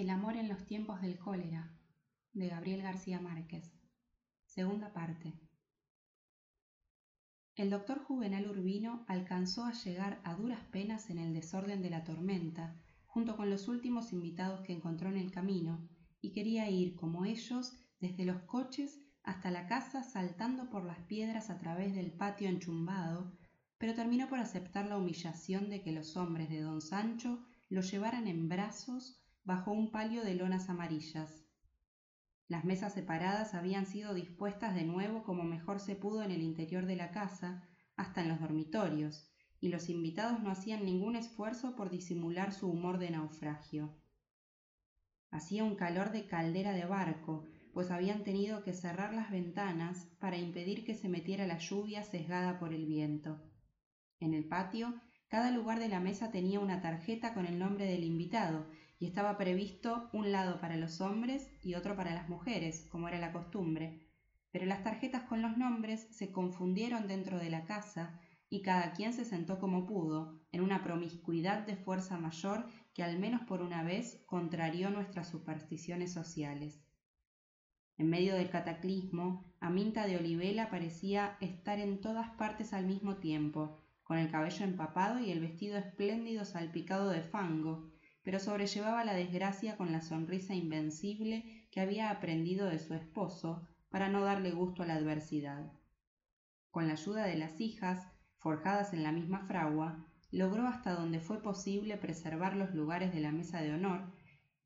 El amor en los tiempos del cólera de Gabriel García Márquez. Segunda parte. El doctor Juvenal Urbino alcanzó a llegar a duras penas en el desorden de la tormenta, junto con los últimos invitados que encontró en el camino, y quería ir, como ellos, desde los coches hasta la casa saltando por las piedras a través del patio enchumbado, pero terminó por aceptar la humillación de que los hombres de don Sancho lo llevaran en brazos bajo un palio de lonas amarillas. Las mesas separadas habían sido dispuestas de nuevo como mejor se pudo en el interior de la casa, hasta en los dormitorios, y los invitados no hacían ningún esfuerzo por disimular su humor de naufragio. Hacía un calor de caldera de barco, pues habían tenido que cerrar las ventanas para impedir que se metiera la lluvia sesgada por el viento. En el patio, cada lugar de la mesa tenía una tarjeta con el nombre del invitado y estaba previsto un lado para los hombres y otro para las mujeres, como era la costumbre. Pero las tarjetas con los nombres se confundieron dentro de la casa y cada quien se sentó como pudo, en una promiscuidad de fuerza mayor que al menos por una vez contrarió nuestras supersticiones sociales. En medio del cataclismo, Aminta de Olivela parecía estar en todas partes al mismo tiempo, con el cabello empapado y el vestido espléndido salpicado de fango, pero sobrellevaba la desgracia con la sonrisa invencible que había aprendido de su esposo para no darle gusto a la adversidad. Con la ayuda de las hijas, forjadas en la misma fragua, logró hasta donde fue posible preservar los lugares de la mesa de honor,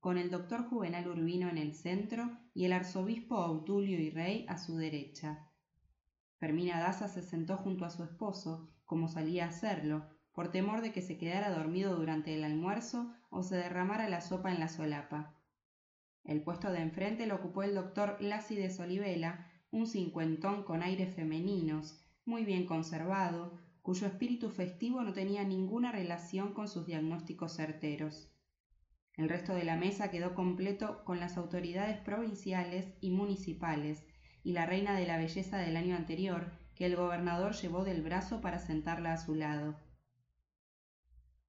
con el doctor Juvenal Urbino en el centro y el arzobispo Obdulio y Rey a su derecha. Fermina Daza se sentó junto a su esposo, como solía hacerlo, por temor de que se quedara dormido durante el almuerzo o se derramara la sopa en la solapa. El puesto de enfrente lo ocupó el doctor Lácides Olivela, un cincuentón con aires femeninos, muy bien conservado, cuyo espíritu festivo no tenía ninguna relación con sus diagnósticos certeros. El resto de la mesa quedó completo con las autoridades provinciales y municipales y la reina de la belleza del año anterior, que el gobernador llevó del brazo para sentarla a su lado.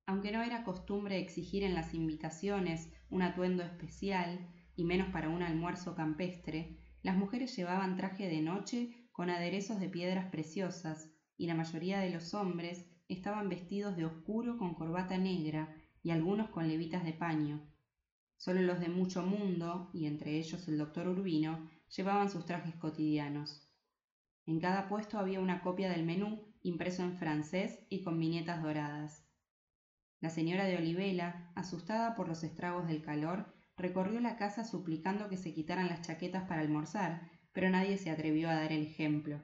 Aunque no era costumbre exigir en las invitaciones un atuendo especial, y menos para un almuerzo campestre, las mujeres llevaban traje de noche con aderezos de piedras preciosas, y la mayoría de los hombres estaban vestidos de oscuro con corbata negra y algunos con levitas de paño. Solo los de mucho mundo, y entre ellos el doctor Urbino, llevaban sus trajes cotidianos. En cada puesto había una copia del menú impreso en francés y con viñetas doradas. La señora de Olivela, asustada por los estragos del calor, recorrió la casa suplicando que se quitaran las chaquetas para almorzar, pero nadie se atrevió a dar el ejemplo.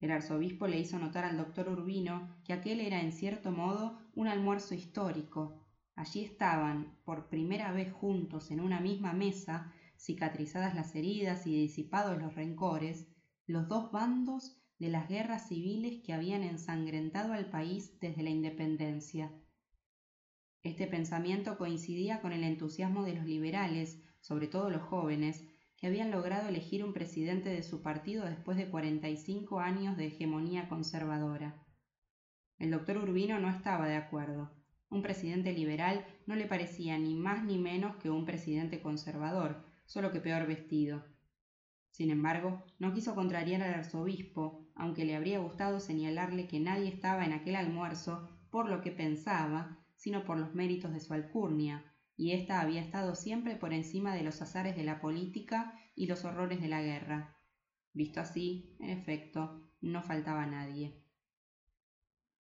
El arzobispo le hizo notar al doctor Urbino que aquel era en cierto modo un almuerzo histórico. Allí estaban, por primera vez juntos en una misma mesa, cicatrizadas las heridas y disipados los rencores, los dos bandos de las guerras civiles que habían ensangrentado al país desde la independencia. Este pensamiento coincidía con el entusiasmo de los liberales, sobre todo los jóvenes, que habían logrado elegir un presidente de su partido después de 45 años de hegemonía conservadora. El doctor Urbino no estaba de acuerdo. Un presidente liberal no le parecía ni más ni menos que un presidente conservador, solo que peor vestido. Sin embargo, no quiso contrariar al arzobispo, aunque le habría gustado señalarle que nadie estaba en aquel almuerzo por lo que pensaba, sino por los méritos de su alcurnia, y ésta había estado siempre por encima de los azares de la política y los horrores de la guerra. Visto así, en efecto, no faltaba nadie.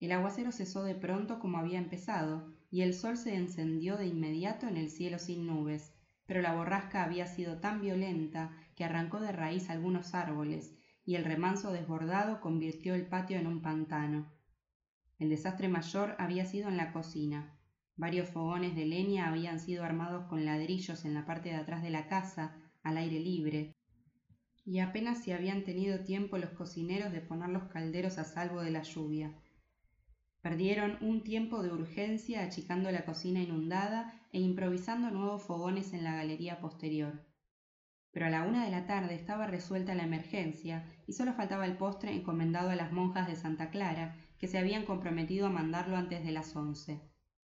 El aguacero cesó de pronto como había empezado, y el sol se encendió de inmediato en el cielo sin nubes, pero la borrasca había sido tan violenta que arrancó de raíz algunos árboles, y el remanso desbordado convirtió el patio en un pantano. El desastre mayor había sido en la cocina, Varios fogones de leña habían sido armados con ladrillos en la parte de atrás de la casa, al aire libre, y apenas si habían tenido tiempo los cocineros de poner los calderos a salvo de la lluvia. Perdieron un tiempo de urgencia achicando la cocina inundada e improvisando nuevos fogones en la galería posterior. Pero a la una de la tarde estaba resuelta la emergencia y solo faltaba el postre encomendado a las monjas de Santa Clara, que se habían comprometido a mandarlo antes de las once.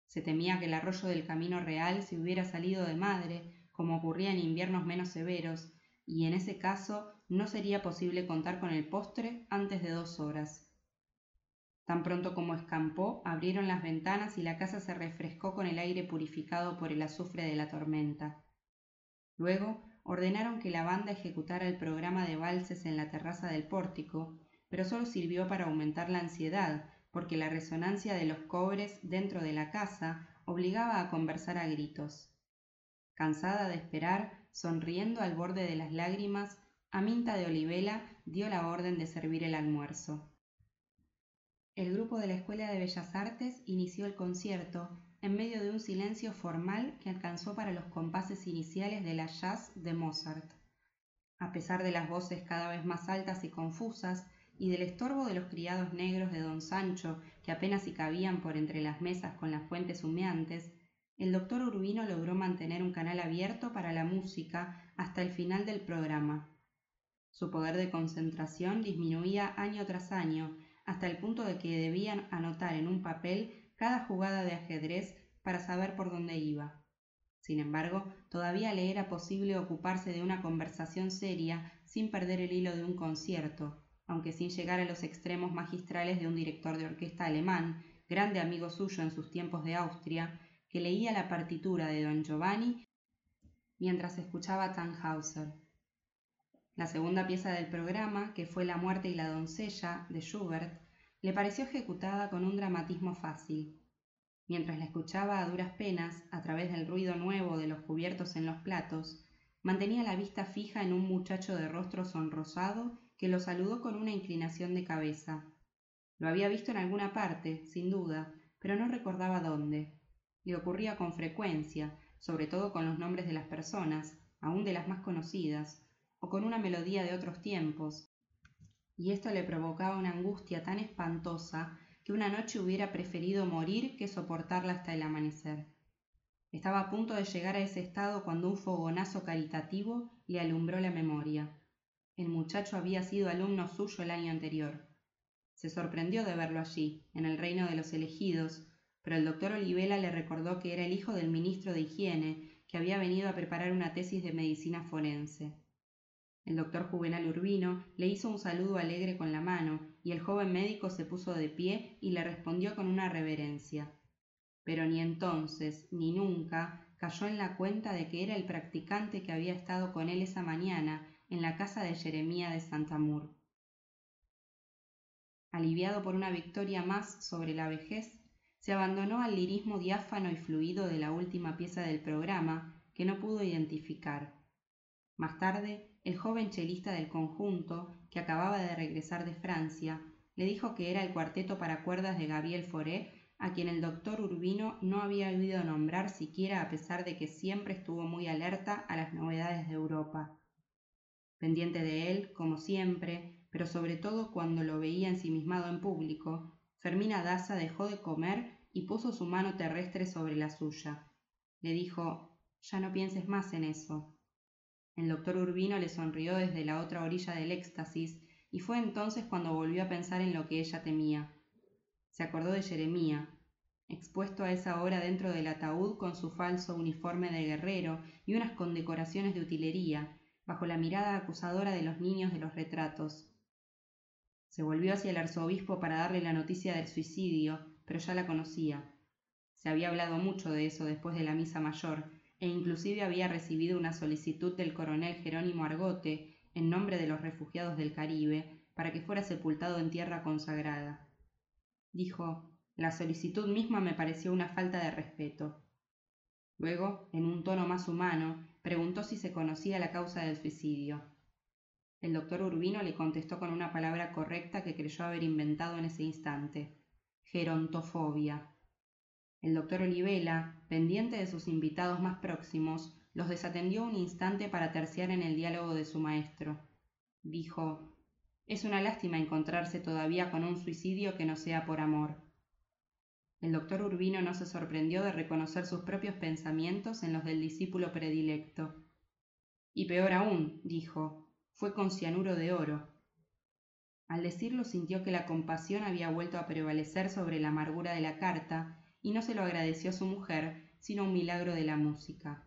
Se temía que el arroyo del camino real se hubiera salido de madre, como ocurría en inviernos menos severos, y en ese caso no sería posible contar con el postre antes de dos horas. Tan pronto como escampó, abrieron las ventanas y la casa se refrescó con el aire purificado por el azufre de la tormenta. Luego ordenaron que la banda ejecutara el programa de valses en la terraza del pórtico, pero solo sirvió para aumentar la ansiedad, porque la resonancia de los cobres dentro de la casa obligaba a conversar a gritos. Cansada de esperar, sonriendo al borde de las lágrimas, Aminta de Olivela dio la orden de servir el almuerzo. El grupo de la Escuela de Bellas Artes inició el concierto en medio de un silencio formal que alcanzó para los compases iniciales de la jazz de Mozart. A pesar de las voces cada vez más altas y confusas y del estorbo de los criados negros de don Sancho que apenas si cabían por entre las mesas con las fuentes humeantes, el doctor Urbino logró mantener un canal abierto para la música hasta el final del programa. Su poder de concentración disminuía año tras año, hasta el punto de que debían anotar en un papel cada jugada de ajedrez para saber por dónde iba. Sin embargo, todavía le era posible ocuparse de una conversación seria sin perder el hilo de un concierto, aunque sin llegar a los extremos magistrales de un director de orquesta alemán, grande amigo suyo en sus tiempos de Austria, que leía la partitura de don Giovanni mientras escuchaba Tannhauser. La segunda pieza del programa, que fue La muerte y la doncella, de Schubert, le pareció ejecutada con un dramatismo fácil. Mientras la escuchaba a duras penas, a través del ruido nuevo de los cubiertos en los platos, mantenía la vista fija en un muchacho de rostro sonrosado que lo saludó con una inclinación de cabeza. Lo había visto en alguna parte, sin duda, pero no recordaba dónde. Le ocurría con frecuencia, sobre todo con los nombres de las personas, aun de las más conocidas, o con una melodía de otros tiempos, y esto le provocaba una angustia tan espantosa que una noche hubiera preferido morir que soportarla hasta el amanecer. Estaba a punto de llegar a ese estado cuando un fogonazo caritativo le alumbró la memoria. El muchacho había sido alumno suyo el año anterior. Se sorprendió de verlo allí, en el reino de los elegidos, pero el doctor Olivela le recordó que era el hijo del ministro de Higiene, que había venido a preparar una tesis de medicina forense. El doctor Juvenal Urbino le hizo un saludo alegre con la mano, y el joven médico se puso de pie y le respondió con una reverencia. Pero ni entonces ni nunca cayó en la cuenta de que era el practicante que había estado con él esa mañana en la casa de Jeremía de Santamur. Aliviado por una victoria más sobre la vejez, se abandonó al lirismo diáfano y fluido de la última pieza del programa que no pudo identificar. Más tarde, el joven chelista del conjunto, que acababa de regresar de Francia, le dijo que era el cuarteto para cuerdas de Gabriel Fauré, a quien el doctor Urbino no había oído nombrar siquiera a pesar de que siempre estuvo muy alerta a las novedades de Europa. Pendiente de él, como siempre, pero sobre todo cuando lo veía ensimismado en público, Fermina Daza dejó de comer y puso su mano terrestre sobre la suya. Le dijo Ya no pienses más en eso. El doctor Urbino le sonrió desde la otra orilla del éxtasis, y fue entonces cuando volvió a pensar en lo que ella temía. Se acordó de Jeremía, expuesto a esa hora dentro del ataúd con su falso uniforme de guerrero y unas condecoraciones de utilería, bajo la mirada acusadora de los niños de los retratos. Se volvió hacia el arzobispo para darle la noticia del suicidio, pero ya la conocía. Se había hablado mucho de eso después de la misa mayor, e inclusive había recibido una solicitud del coronel Jerónimo Argote, en nombre de los refugiados del Caribe, para que fuera sepultado en tierra consagrada. Dijo, la solicitud misma me pareció una falta de respeto. Luego, en un tono más humano, preguntó si se conocía la causa del suicidio. El doctor Urbino le contestó con una palabra correcta que creyó haber inventado en ese instante. Gerontofobia. El doctor Olivela, pendiente de sus invitados más próximos, los desatendió un instante para terciar en el diálogo de su maestro. Dijo Es una lástima encontrarse todavía con un suicidio que no sea por amor. El doctor Urbino no se sorprendió de reconocer sus propios pensamientos en los del discípulo predilecto. Y peor aún, dijo, fue con cianuro de oro. Al decirlo sintió que la compasión había vuelto a prevalecer sobre la amargura de la carta y no se lo agradeció a su mujer, sino un milagro de la música.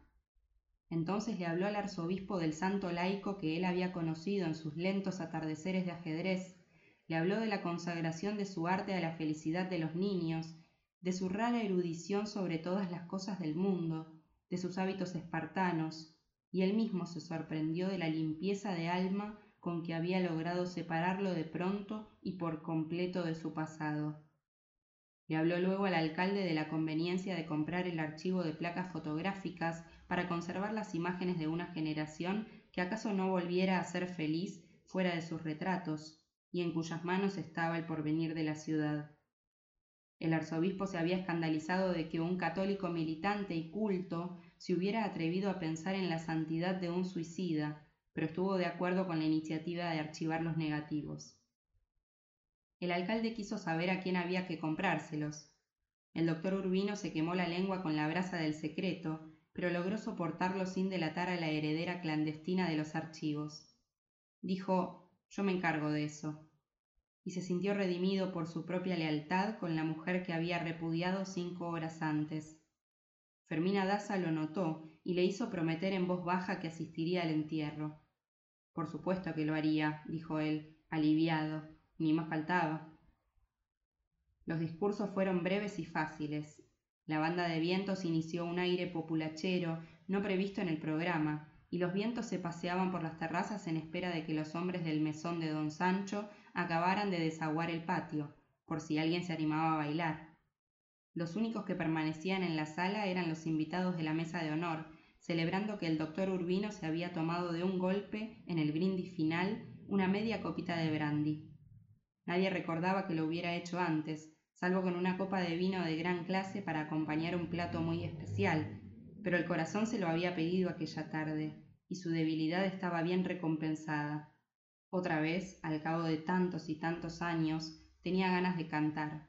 Entonces le habló al arzobispo del santo laico que él había conocido en sus lentos atardeceres de ajedrez, le habló de la consagración de su arte a la felicidad de los niños, de su rara erudición sobre todas las cosas del mundo, de sus hábitos espartanos, y él mismo se sorprendió de la limpieza de alma con que había logrado separarlo de pronto y por completo de su pasado. Le habló luego al alcalde de la conveniencia de comprar el archivo de placas fotográficas para conservar las imágenes de una generación que acaso no volviera a ser feliz fuera de sus retratos, y en cuyas manos estaba el porvenir de la ciudad. El arzobispo se había escandalizado de que un católico militante y culto se hubiera atrevido a pensar en la santidad de un suicida, pero estuvo de acuerdo con la iniciativa de archivar los negativos. El alcalde quiso saber a quién había que comprárselos. El doctor Urbino se quemó la lengua con la brasa del secreto, pero logró soportarlo sin delatar a la heredera clandestina de los archivos. Dijo Yo me encargo de eso y se sintió redimido por su propia lealtad con la mujer que había repudiado cinco horas antes. Fermina Daza lo notó y le hizo prometer en voz baja que asistiría al entierro. Por supuesto que lo haría, dijo él, aliviado, ni más faltaba. Los discursos fueron breves y fáciles. La banda de vientos inició un aire populachero no previsto en el programa, y los vientos se paseaban por las terrazas en espera de que los hombres del mesón de don Sancho acabaran de desaguar el patio, por si alguien se animaba a bailar. Los únicos que permanecían en la sala eran los invitados de la mesa de honor, celebrando que el doctor Urbino se había tomado de un golpe, en el brindis final, una media copita de brandy. Nadie recordaba que lo hubiera hecho antes, salvo con una copa de vino de gran clase para acompañar un plato muy especial, pero el corazón se lo había pedido aquella tarde, y su debilidad estaba bien recompensada. Otra vez, al cabo de tantos y tantos años, tenía ganas de cantar.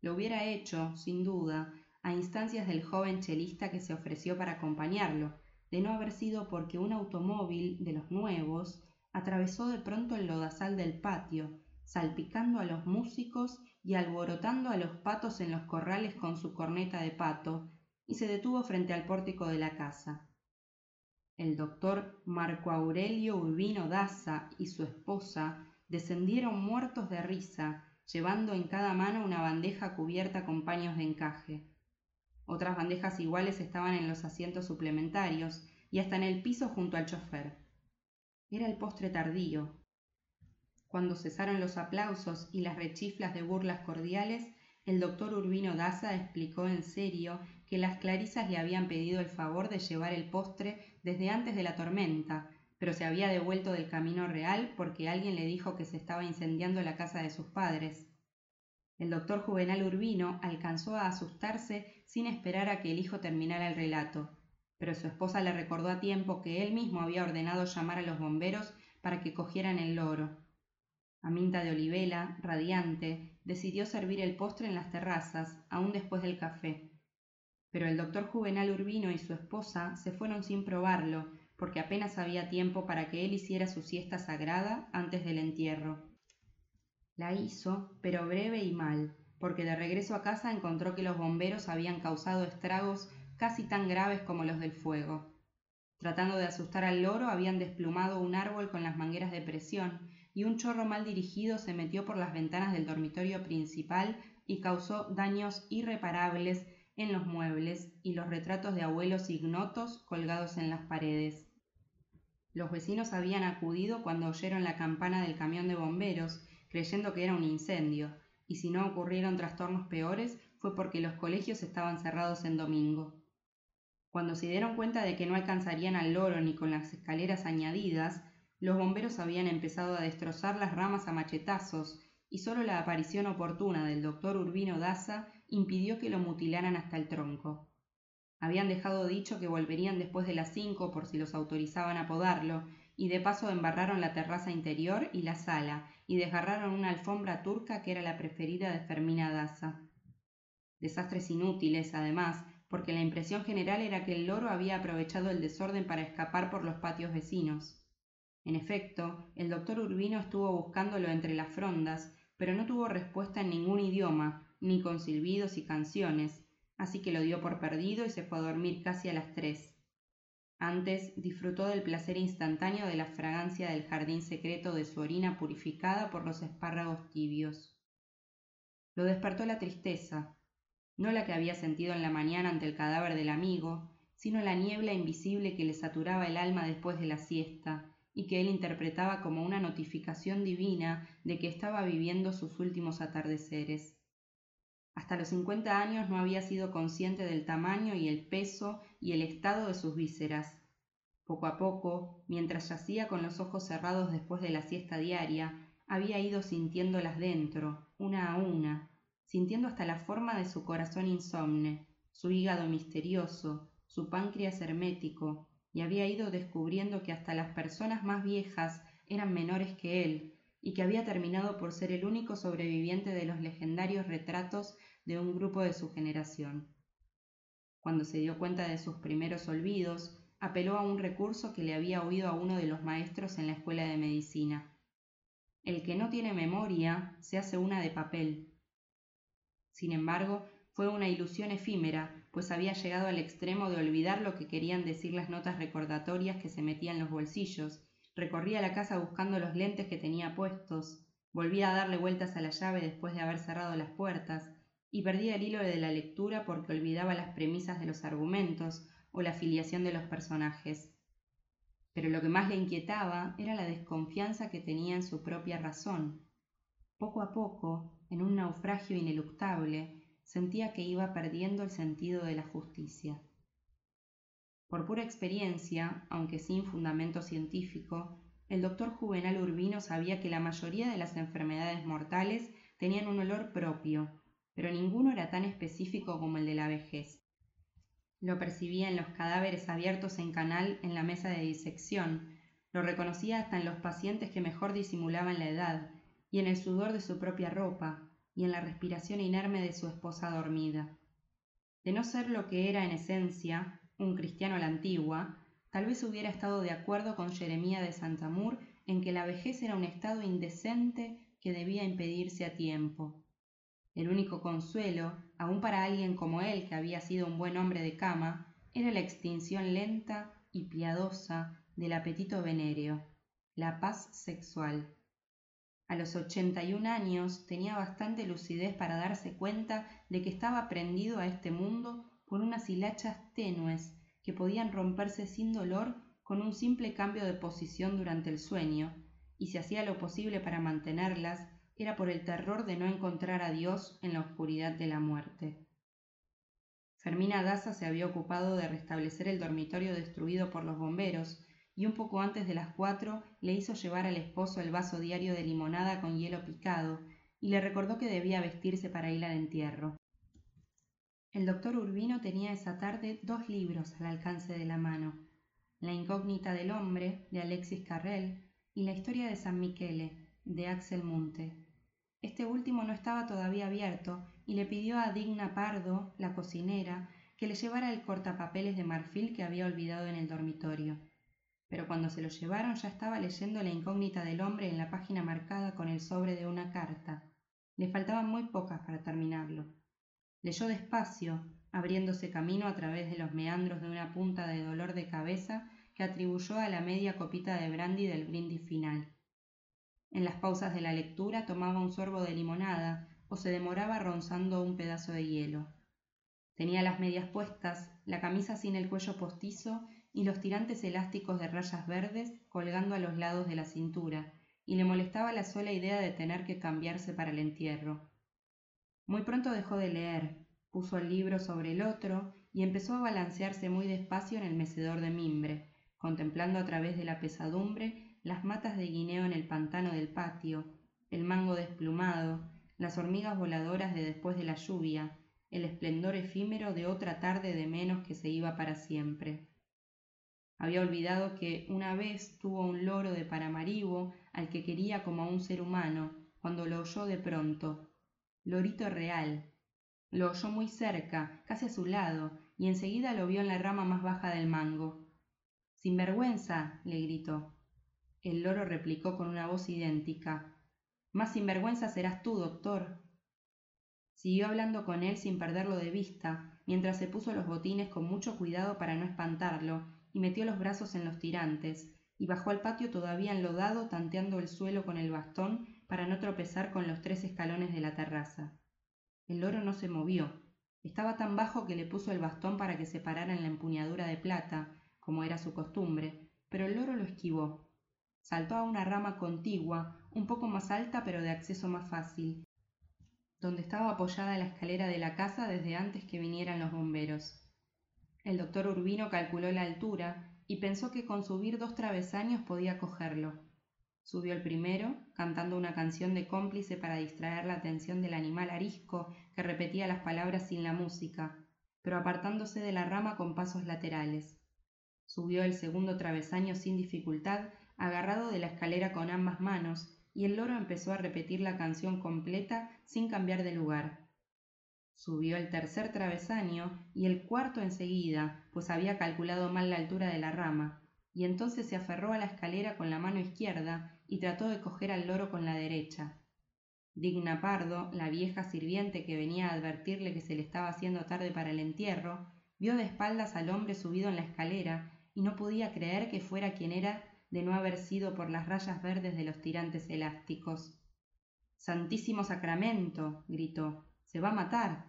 Lo hubiera hecho, sin duda, a instancias del joven chelista que se ofreció para acompañarlo, de no haber sido porque un automóvil de los nuevos atravesó de pronto el lodazal del patio, salpicando a los músicos y alborotando a los patos en los corrales con su corneta de pato, y se detuvo frente al pórtico de la casa el doctor Marco Aurelio Urbino Daza y su esposa descendieron muertos de risa, llevando en cada mano una bandeja cubierta con paños de encaje. Otras bandejas iguales estaban en los asientos suplementarios y hasta en el piso junto al chofer. Era el postre tardío. Cuando cesaron los aplausos y las rechiflas de burlas cordiales, el doctor Urbino Daza explicó en serio que las clarisas le habían pedido el favor de llevar el postre desde antes de la tormenta, pero se había devuelto del camino real porque alguien le dijo que se estaba incendiando la casa de sus padres. El doctor Juvenal Urbino alcanzó a asustarse sin esperar a que el hijo terminara el relato, pero su esposa le recordó a tiempo que él mismo había ordenado llamar a los bomberos para que cogieran el loro. Aminta de Olivela, radiante, decidió servir el postre en las terrazas, aún después del café, pero el doctor Juvenal Urbino y su esposa se fueron sin probarlo, porque apenas había tiempo para que él hiciera su siesta sagrada antes del entierro. La hizo, pero breve y mal, porque de regreso a casa encontró que los bomberos habían causado estragos casi tan graves como los del fuego. Tratando de asustar al loro, habían desplumado un árbol con las mangueras de presión, y un chorro mal dirigido se metió por las ventanas del dormitorio principal y causó daños irreparables en los muebles y los retratos de abuelos ignotos colgados en las paredes. Los vecinos habían acudido cuando oyeron la campana del camión de bomberos, creyendo que era un incendio, y si no ocurrieron trastornos peores fue porque los colegios estaban cerrados en domingo. Cuando se dieron cuenta de que no alcanzarían al loro ni con las escaleras añadidas, los bomberos habían empezado a destrozar las ramas a machetazos, y solo la aparición oportuna del doctor Urbino Daza impidió que lo mutilaran hasta el tronco. Habían dejado dicho que volverían después de las cinco por si los autorizaban a podarlo, y de paso embarraron la terraza interior y la sala, y desgarraron una alfombra turca que era la preferida de Fermina Daza. Desastres inútiles, además, porque la impresión general era que el loro había aprovechado el desorden para escapar por los patios vecinos. En efecto, el doctor Urbino estuvo buscándolo entre las frondas, pero no tuvo respuesta en ningún idioma, ni con silbidos y canciones, así que lo dio por perdido y se fue a dormir casi a las tres. Antes disfrutó del placer instantáneo de la fragancia del jardín secreto de su orina purificada por los espárragos tibios. Lo despertó la tristeza, no la que había sentido en la mañana ante el cadáver del amigo, sino la niebla invisible que le saturaba el alma después de la siesta, y que él interpretaba como una notificación divina de que estaba viviendo sus últimos atardeceres. Hasta los cincuenta años no había sido consciente del tamaño y el peso y el estado de sus vísceras. Poco a poco, mientras yacía con los ojos cerrados después de la siesta diaria, había ido sintiéndolas dentro, una a una, sintiendo hasta la forma de su corazón insomne, su hígado misterioso, su páncreas hermético, y había ido descubriendo que hasta las personas más viejas eran menores que él, y que había terminado por ser el único sobreviviente de los legendarios retratos de un grupo de su generación. Cuando se dio cuenta de sus primeros olvidos, apeló a un recurso que le había oído a uno de los maestros en la escuela de medicina. El que no tiene memoria se hace una de papel, sin embargo, fue una ilusión efímera, pues había llegado al extremo de olvidar lo que querían decir las notas recordatorias que se metía en los bolsillos, recorría la casa buscando los lentes que tenía puestos, volvía a darle vueltas a la llave después de haber cerrado las puertas, y perdía el hilo de la lectura porque olvidaba las premisas de los argumentos o la filiación de los personajes. Pero lo que más le inquietaba era la desconfianza que tenía en su propia razón. Poco a poco, en un naufragio ineluctable, sentía que iba perdiendo el sentido de la justicia. Por pura experiencia, aunque sin fundamento científico, el doctor Juvenal Urbino sabía que la mayoría de las enfermedades mortales tenían un olor propio, pero ninguno era tan específico como el de la vejez. Lo percibía en los cadáveres abiertos en canal en la mesa de disección, lo reconocía hasta en los pacientes que mejor disimulaban la edad, y en el sudor de su propia ropa, y en la respiración inerme de su esposa dormida. De no ser lo que era en esencia, un cristiano a la antigua, tal vez hubiera estado de acuerdo con Jeremía de Santamur en que la vejez era un estado indecente que debía impedirse a tiempo. El único consuelo, aun para alguien como él que había sido un buen hombre de cama, era la extinción lenta y piadosa del apetito venéreo, la paz sexual. A los ochenta y un años tenía bastante lucidez para darse cuenta de que estaba prendido a este mundo por unas hilachas tenues que podían romperse sin dolor con un simple cambio de posición durante el sueño, y si hacía lo posible para mantenerlas, era por el terror de no encontrar a Dios en la oscuridad de la muerte. Fermina Daza se había ocupado de restablecer el dormitorio destruido por los bomberos, y un poco antes de las cuatro le hizo llevar al esposo el vaso diario de limonada con hielo picado y le recordó que debía vestirse para ir al entierro. El doctor Urbino tenía esa tarde dos libros al alcance de la mano, La incógnita del hombre, de Alexis Carrel, y La historia de San Michele, de Axel Munte. Este último no estaba todavía abierto y le pidió a Digna Pardo, la cocinera, que le llevara el cortapapeles de marfil que había olvidado en el dormitorio pero cuando se lo llevaron ya estaba leyendo la incógnita del hombre en la página marcada con el sobre de una carta. Le faltaban muy pocas para terminarlo. Leyó despacio, abriéndose camino a través de los meandros de una punta de dolor de cabeza que atribuyó a la media copita de brandy del brindis final. En las pausas de la lectura tomaba un sorbo de limonada o se demoraba ronzando un pedazo de hielo. Tenía las medias puestas, la camisa sin el cuello postizo y los tirantes elásticos de rayas verdes colgando a los lados de la cintura, y le molestaba la sola idea de tener que cambiarse para el entierro. Muy pronto dejó de leer, puso el libro sobre el otro y empezó a balancearse muy despacio en el mecedor de mimbre, contemplando a través de la pesadumbre las matas de guineo en el pantano del patio, el mango desplumado, las hormigas voladoras de después de la lluvia, el esplendor efímero de otra tarde de menos que se iba para siempre. Había olvidado que una vez tuvo un loro de Paramaribo al que quería como a un ser humano, cuando lo oyó de pronto. Lorito real. Lo oyó muy cerca, casi a su lado, y enseguida lo vio en la rama más baja del mango. Sin vergüenza, le gritó. El loro replicó con una voz idéntica. Más sinvergüenza serás tú, doctor. Siguió hablando con él sin perderlo de vista, mientras se puso los botines con mucho cuidado para no espantarlo, y metió los brazos en los tirantes, y bajó al patio todavía enlodado tanteando el suelo con el bastón para no tropezar con los tres escalones de la terraza. El loro no se movió. Estaba tan bajo que le puso el bastón para que se parara en la empuñadura de plata, como era su costumbre, pero el loro lo esquivó. Saltó a una rama contigua, un poco más alta pero de acceso más fácil, donde estaba apoyada la escalera de la casa desde antes que vinieran los bomberos. El doctor Urbino calculó la altura y pensó que con subir dos travesaños podía cogerlo. Subió el primero, cantando una canción de cómplice para distraer la atención del animal arisco que repetía las palabras sin la música, pero apartándose de la rama con pasos laterales. Subió el segundo travesaño sin dificultad, agarrado de la escalera con ambas manos, y el loro empezó a repetir la canción completa sin cambiar de lugar. Subió el tercer travesaño y el cuarto enseguida, pues había calculado mal la altura de la rama, y entonces se aferró a la escalera con la mano izquierda y trató de coger al loro con la derecha. Digna Pardo, la vieja sirviente que venía a advertirle que se le estaba haciendo tarde para el entierro, vio de espaldas al hombre subido en la escalera y no podía creer que fuera quien era de no haber sido por las rayas verdes de los tirantes elásticos. Santísimo Sacramento. gritó. Se va a matar.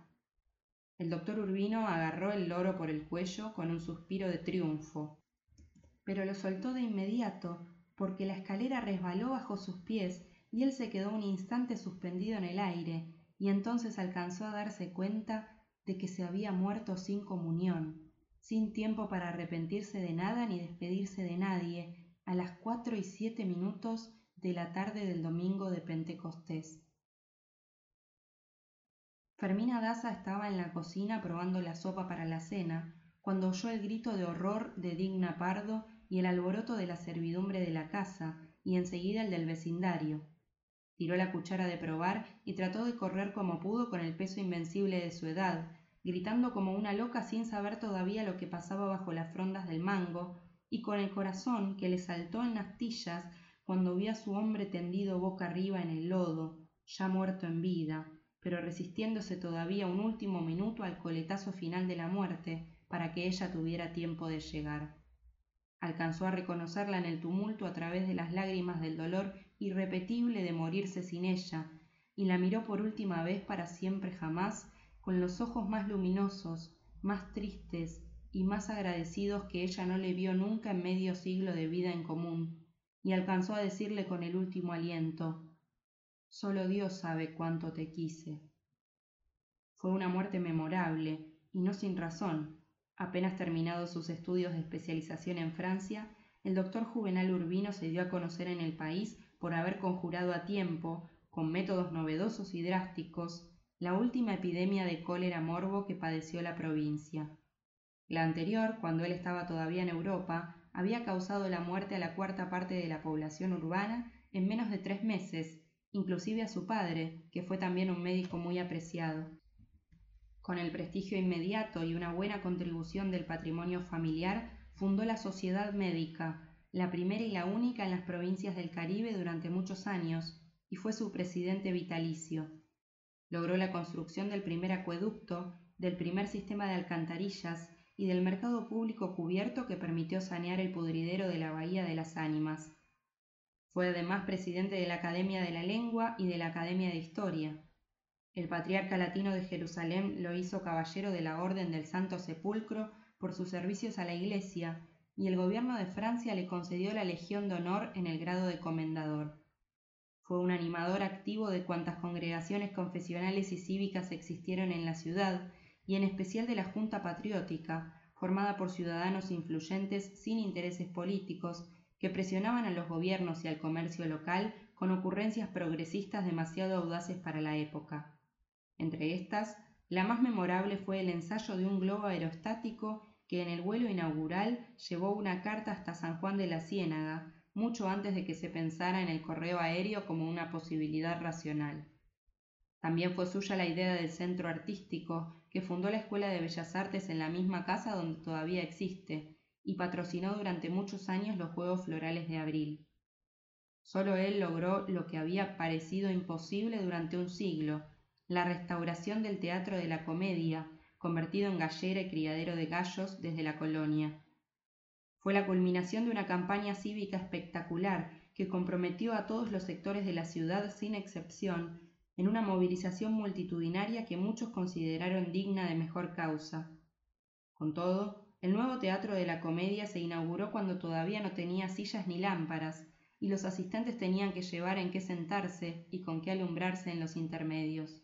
El doctor Urbino agarró el loro por el cuello con un suspiro de triunfo, pero lo soltó de inmediato porque la escalera resbaló bajo sus pies y él se quedó un instante suspendido en el aire y entonces alcanzó a darse cuenta de que se había muerto sin comunión, sin tiempo para arrepentirse de nada ni despedirse de nadie, a las cuatro y siete minutos de la tarde del domingo de Pentecostés. Fermina Daza estaba en la cocina probando la sopa para la cena, cuando oyó el grito de horror de Digna Pardo y el alboroto de la servidumbre de la casa, y enseguida el del vecindario. Tiró la cuchara de probar y trató de correr como pudo con el peso invencible de su edad, gritando como una loca sin saber todavía lo que pasaba bajo las frondas del mango, y con el corazón que le saltó en astillas cuando vio a su hombre tendido boca arriba en el lodo, ya muerto en vida, pero resistiéndose todavía un último minuto al coletazo final de la muerte para que ella tuviera tiempo de llegar. Alcanzó a reconocerla en el tumulto a través de las lágrimas del dolor irrepetible de morirse sin ella, y la miró por última vez para siempre jamás, con los ojos más luminosos, más tristes, y más agradecidos que ella no le vio nunca en medio siglo de vida en común, y alcanzó a decirle con el último aliento Solo Dios sabe cuánto te quise. Fue una muerte memorable, y no sin razón. Apenas terminados sus estudios de especialización en Francia, el doctor Juvenal Urbino se dio a conocer en el país por haber conjurado a tiempo, con métodos novedosos y drásticos, la última epidemia de cólera morbo que padeció la provincia. La anterior, cuando él estaba todavía en Europa, había causado la muerte a la cuarta parte de la población urbana en menos de tres meses, inclusive a su padre, que fue también un médico muy apreciado. Con el prestigio inmediato y una buena contribución del patrimonio familiar, fundó la Sociedad Médica, la primera y la única en las provincias del Caribe durante muchos años, y fue su presidente vitalicio. Logró la construcción del primer acueducto, del primer sistema de alcantarillas, y del mercado público cubierto que permitió sanear el pudridero de la Bahía de las Ánimas. Fue además presidente de la Academia de la Lengua y de la Academia de Historia. El patriarca latino de Jerusalén lo hizo caballero de la Orden del Santo Sepulcro por sus servicios a la Iglesia, y el gobierno de Francia le concedió la Legión de Honor en el grado de comendador. Fue un animador activo de cuantas congregaciones confesionales y cívicas existieron en la ciudad, y en especial de la Junta Patriótica, formada por ciudadanos influyentes sin intereses políticos, que presionaban a los gobiernos y al comercio local con ocurrencias progresistas demasiado audaces para la época. Entre estas, la más memorable fue el ensayo de un globo aerostático que en el vuelo inaugural llevó una carta hasta San Juan de la Ciénaga, mucho antes de que se pensara en el correo aéreo como una posibilidad racional. También fue suya la idea del centro artístico, que fundó la Escuela de Bellas Artes en la misma casa donde todavía existe, y patrocinó durante muchos años los Juegos Florales de Abril. Solo él logró lo que había parecido imposible durante un siglo, la restauración del teatro de la comedia, convertido en gallera y criadero de gallos desde la colonia. Fue la culminación de una campaña cívica espectacular que comprometió a todos los sectores de la ciudad sin excepción en una movilización multitudinaria que muchos consideraron digna de mejor causa. Con todo, el nuevo teatro de la comedia se inauguró cuando todavía no tenía sillas ni lámparas, y los asistentes tenían que llevar en qué sentarse y con qué alumbrarse en los intermedios.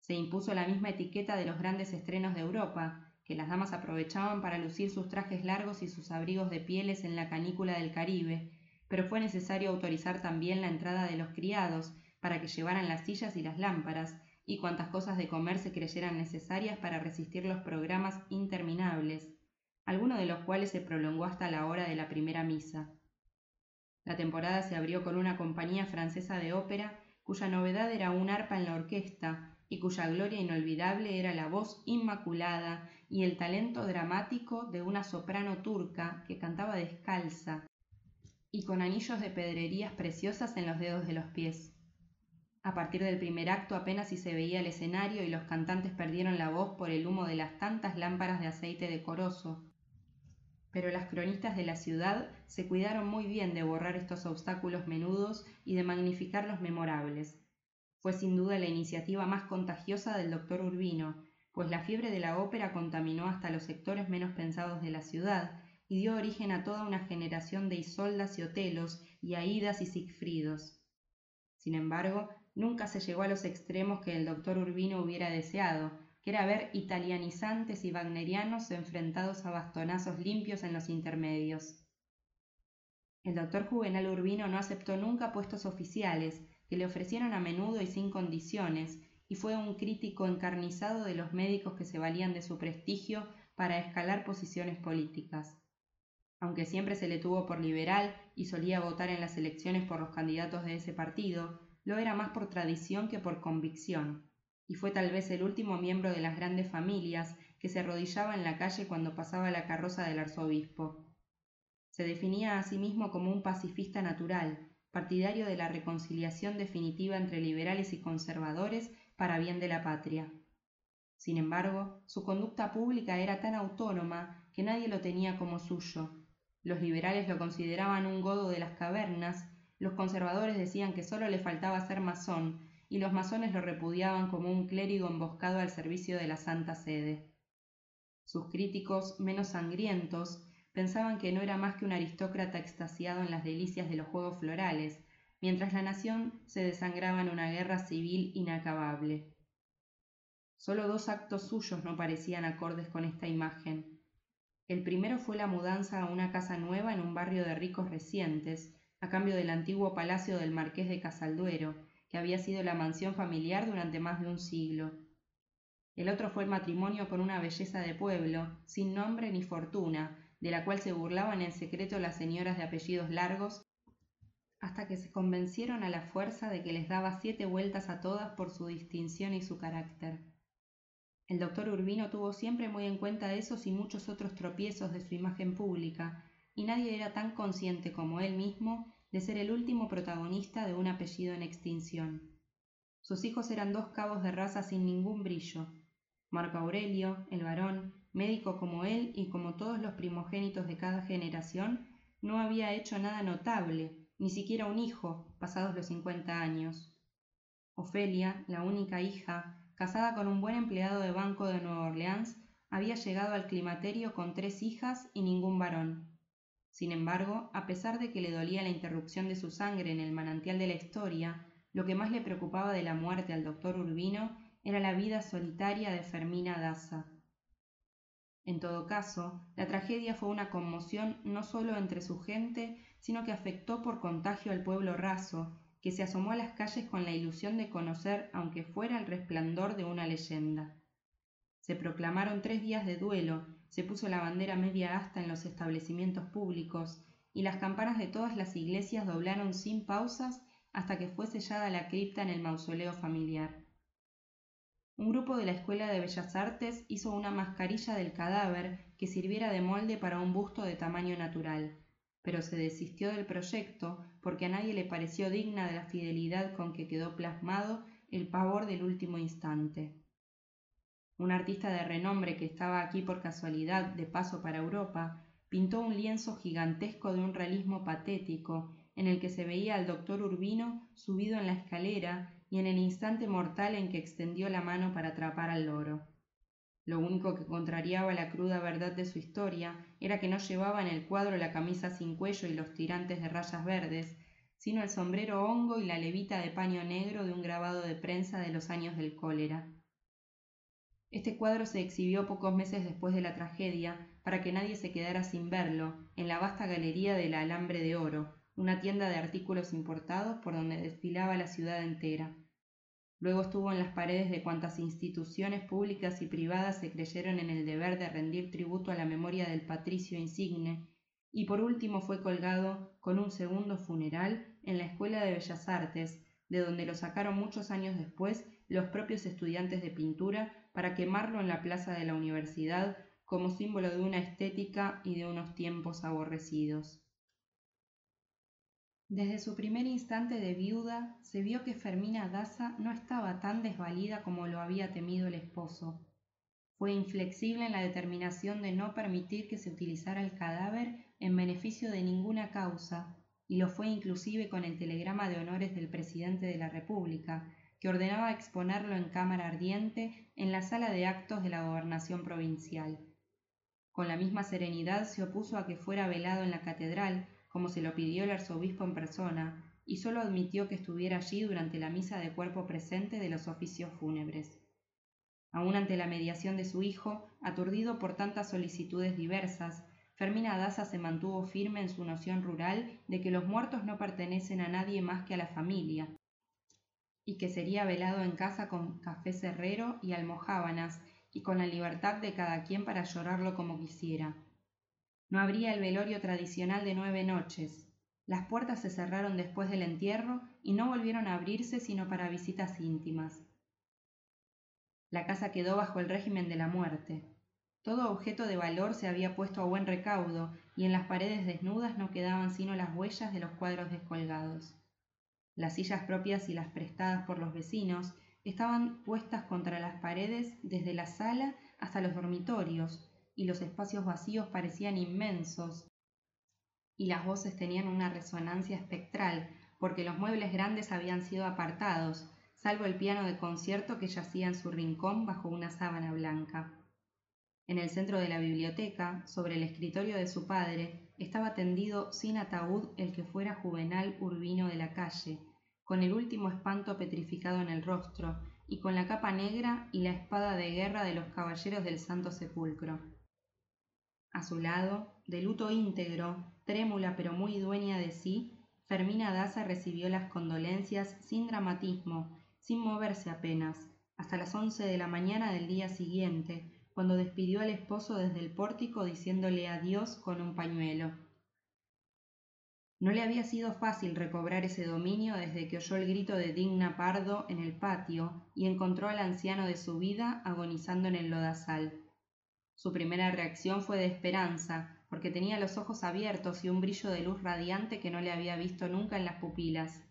Se impuso la misma etiqueta de los grandes estrenos de Europa, que las damas aprovechaban para lucir sus trajes largos y sus abrigos de pieles en la canícula del Caribe, pero fue necesario autorizar también la entrada de los criados para que llevaran las sillas y las lámparas, y cuantas cosas de comer se creyeran necesarias para resistir los programas interminables, alguno de los cuales se prolongó hasta la hora de la primera misa. La temporada se abrió con una compañía francesa de ópera cuya novedad era un arpa en la orquesta y cuya gloria inolvidable era la voz inmaculada y el talento dramático de una soprano turca que cantaba descalza y con anillos de pedrerías preciosas en los dedos de los pies. A partir del primer acto apenas si se veía el escenario y los cantantes perdieron la voz por el humo de las tantas lámparas de aceite decoroso. Pero las cronistas de la ciudad se cuidaron muy bien de borrar estos obstáculos menudos y de magnificar los memorables. Fue sin duda la iniciativa más contagiosa del doctor Urbino, pues la fiebre de la ópera contaminó hasta los sectores menos pensados de la ciudad y dio origen a toda una generación de Isoldas y Otelos y Aidas y Sigfridos. Sin embargo, nunca se llegó a los extremos que el doctor Urbino hubiera deseado, que era ver italianizantes y wagnerianos enfrentados a bastonazos limpios en los intermedios. El doctor Juvenal Urbino no aceptó nunca puestos oficiales, que le ofrecieron a menudo y sin condiciones, y fue un crítico encarnizado de los médicos que se valían de su prestigio para escalar posiciones políticas. Aunque siempre se le tuvo por liberal y solía votar en las elecciones por los candidatos de ese partido, lo era más por tradición que por convicción, y fue tal vez el último miembro de las grandes familias que se arrodillaba en la calle cuando pasaba la carroza del arzobispo. Se definía a sí mismo como un pacifista natural, partidario de la reconciliación definitiva entre liberales y conservadores para bien de la patria. Sin embargo, su conducta pública era tan autónoma que nadie lo tenía como suyo. Los liberales lo consideraban un godo de las cavernas los conservadores decían que solo le faltaba ser masón, y los masones lo repudiaban como un clérigo emboscado al servicio de la Santa Sede. Sus críticos, menos sangrientos, pensaban que no era más que un aristócrata extasiado en las delicias de los juegos florales, mientras la nación se desangraba en una guerra civil inacabable. Solo dos actos suyos no parecían acordes con esta imagen. El primero fue la mudanza a una casa nueva en un barrio de ricos recientes, a cambio del antiguo palacio del marqués de Casalduero, que había sido la mansión familiar durante más de un siglo. El otro fue el matrimonio con una belleza de pueblo, sin nombre ni fortuna, de la cual se burlaban en secreto las señoras de apellidos largos, hasta que se convencieron a la fuerza de que les daba siete vueltas a todas por su distinción y su carácter. El doctor Urbino tuvo siempre muy en cuenta esos y muchos otros tropiezos de su imagen pública, y nadie era tan consciente como él mismo de ser el último protagonista de un apellido en extinción. Sus hijos eran dos cabos de raza sin ningún brillo. Marco Aurelio, el varón, médico como él y como todos los primogénitos de cada generación, no había hecho nada notable, ni siquiera un hijo, pasados los cincuenta años. Ofelia, la única hija, casada con un buen empleado de banco de Nueva Orleans, había llegado al climaterio con tres hijas y ningún varón. Sin embargo, a pesar de que le dolía la interrupción de su sangre en el manantial de la historia, lo que más le preocupaba de la muerte al doctor Urbino era la vida solitaria de Fermina Daza. En todo caso, la tragedia fue una conmoción no solo entre su gente, sino que afectó por contagio al pueblo raso, que se asomó a las calles con la ilusión de conocer, aunque fuera el resplandor de una leyenda. Se proclamaron tres días de duelo, se puso la bandera media asta en los establecimientos públicos y las campanas de todas las iglesias doblaron sin pausas hasta que fue sellada la cripta en el mausoleo familiar. Un grupo de la Escuela de Bellas Artes hizo una mascarilla del cadáver que sirviera de molde para un busto de tamaño natural, pero se desistió del proyecto porque a nadie le pareció digna de la fidelidad con que quedó plasmado el pavor del último instante. Un artista de renombre que estaba aquí por casualidad de paso para Europa, pintó un lienzo gigantesco de un realismo patético en el que se veía al doctor Urbino subido en la escalera y en el instante mortal en que extendió la mano para atrapar al loro. Lo único que contrariaba la cruda verdad de su historia era que no llevaba en el cuadro la camisa sin cuello y los tirantes de rayas verdes, sino el sombrero hongo y la levita de paño negro de un grabado de prensa de los años del cólera. Este cuadro se exhibió pocos meses después de la tragedia para que nadie se quedara sin verlo en la vasta galería de la Alambre de Oro, una tienda de artículos importados por donde desfilaba la ciudad entera. Luego estuvo en las paredes de cuantas instituciones públicas y privadas se creyeron en el deber de rendir tributo a la memoria del patricio insigne, y por último fue colgado con un segundo funeral en la Escuela de Bellas Artes, de donde lo sacaron muchos años después los propios estudiantes de pintura para quemarlo en la plaza de la universidad como símbolo de una estética y de unos tiempos aborrecidos. Desde su primer instante de viuda se vio que Fermina Daza no estaba tan desvalida como lo había temido el esposo. Fue inflexible en la determinación de no permitir que se utilizara el cadáver en beneficio de ninguna causa, y lo fue inclusive con el telegrama de honores del presidente de la República, que ordenaba exponerlo en cámara ardiente en la sala de actos de la gobernación provincial. Con la misma serenidad se opuso a que fuera velado en la catedral, como se lo pidió el arzobispo en persona, y sólo admitió que estuviera allí durante la misa de cuerpo presente de los oficios fúnebres. Aun ante la mediación de su hijo, aturdido por tantas solicitudes diversas, Fermina Daza se mantuvo firme en su noción rural de que los muertos no pertenecen a nadie más que a la familia, y que sería velado en casa con café cerrero y almojábanas, y con la libertad de cada quien para llorarlo como quisiera. No habría el velorio tradicional de nueve noches. Las puertas se cerraron después del entierro y no volvieron a abrirse sino para visitas íntimas. La casa quedó bajo el régimen de la muerte. Todo objeto de valor se había puesto a buen recaudo y en las paredes desnudas no quedaban sino las huellas de los cuadros descolgados. Las sillas propias y las prestadas por los vecinos estaban puestas contra las paredes desde la sala hasta los dormitorios, y los espacios vacíos parecían inmensos, y las voces tenían una resonancia espectral, porque los muebles grandes habían sido apartados, salvo el piano de concierto que yacía en su rincón bajo una sábana blanca. En el centro de la biblioteca, sobre el escritorio de su padre, estaba tendido sin ataúd el que fuera juvenal urbino de la calle, con el último espanto petrificado en el rostro, y con la capa negra y la espada de guerra de los caballeros del Santo Sepulcro. A su lado, de luto íntegro, trémula pero muy dueña de sí, Fermina Daza recibió las condolencias sin dramatismo, sin moverse apenas, hasta las once de la mañana del día siguiente, cuando despidió al esposo desde el pórtico diciéndole adiós con un pañuelo. No le había sido fácil recobrar ese dominio desde que oyó el grito de Digna Pardo en el patio y encontró al anciano de su vida agonizando en el lodazal. Su primera reacción fue de esperanza, porque tenía los ojos abiertos y un brillo de luz radiante que no le había visto nunca en las pupilas.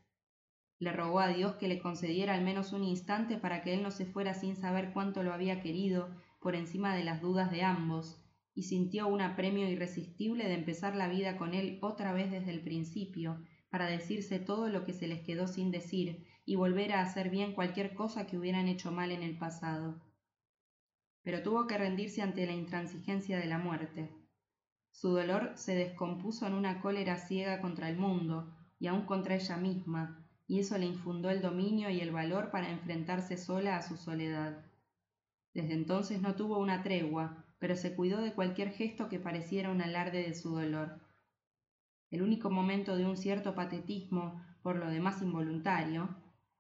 Le rogó a Dios que le concediera al menos un instante para que él no se fuera sin saber cuánto lo había querido, por encima de las dudas de ambos, y sintió un apremio irresistible de empezar la vida con él otra vez desde el principio, para decirse todo lo que se les quedó sin decir, y volver a hacer bien cualquier cosa que hubieran hecho mal en el pasado pero tuvo que rendirse ante la intransigencia de la muerte. Su dolor se descompuso en una cólera ciega contra el mundo y aun contra ella misma, y eso le infundó el dominio y el valor para enfrentarse sola a su soledad. Desde entonces no tuvo una tregua, pero se cuidó de cualquier gesto que pareciera un alarde de su dolor. El único momento de un cierto patetismo, por lo demás involuntario,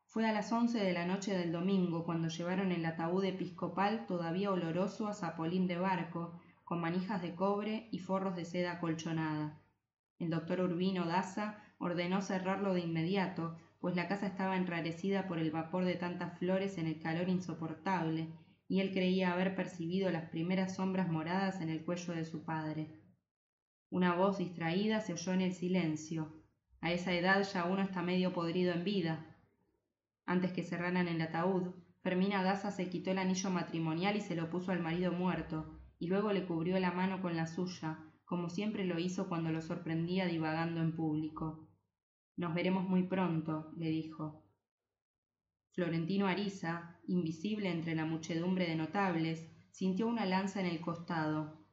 fue a las once de la noche del domingo cuando llevaron el ataúd episcopal todavía oloroso a Zapolín de Barco, con manijas de cobre y forros de seda colchonada. El doctor Urbino Daza ordenó cerrarlo de inmediato, pues la casa estaba enrarecida por el vapor de tantas flores en el calor insoportable, y él creía haber percibido las primeras sombras moradas en el cuello de su padre. Una voz distraída se oyó en el silencio. A esa edad ya uno está medio podrido en vida, antes que cerraran el ataúd, Fermina Daza se quitó el anillo matrimonial y se lo puso al marido muerto, y luego le cubrió la mano con la suya, como siempre lo hizo cuando lo sorprendía divagando en público. Nos veremos muy pronto, le dijo. Florentino Ariza, invisible entre la muchedumbre de notables, sintió una lanza en el costado.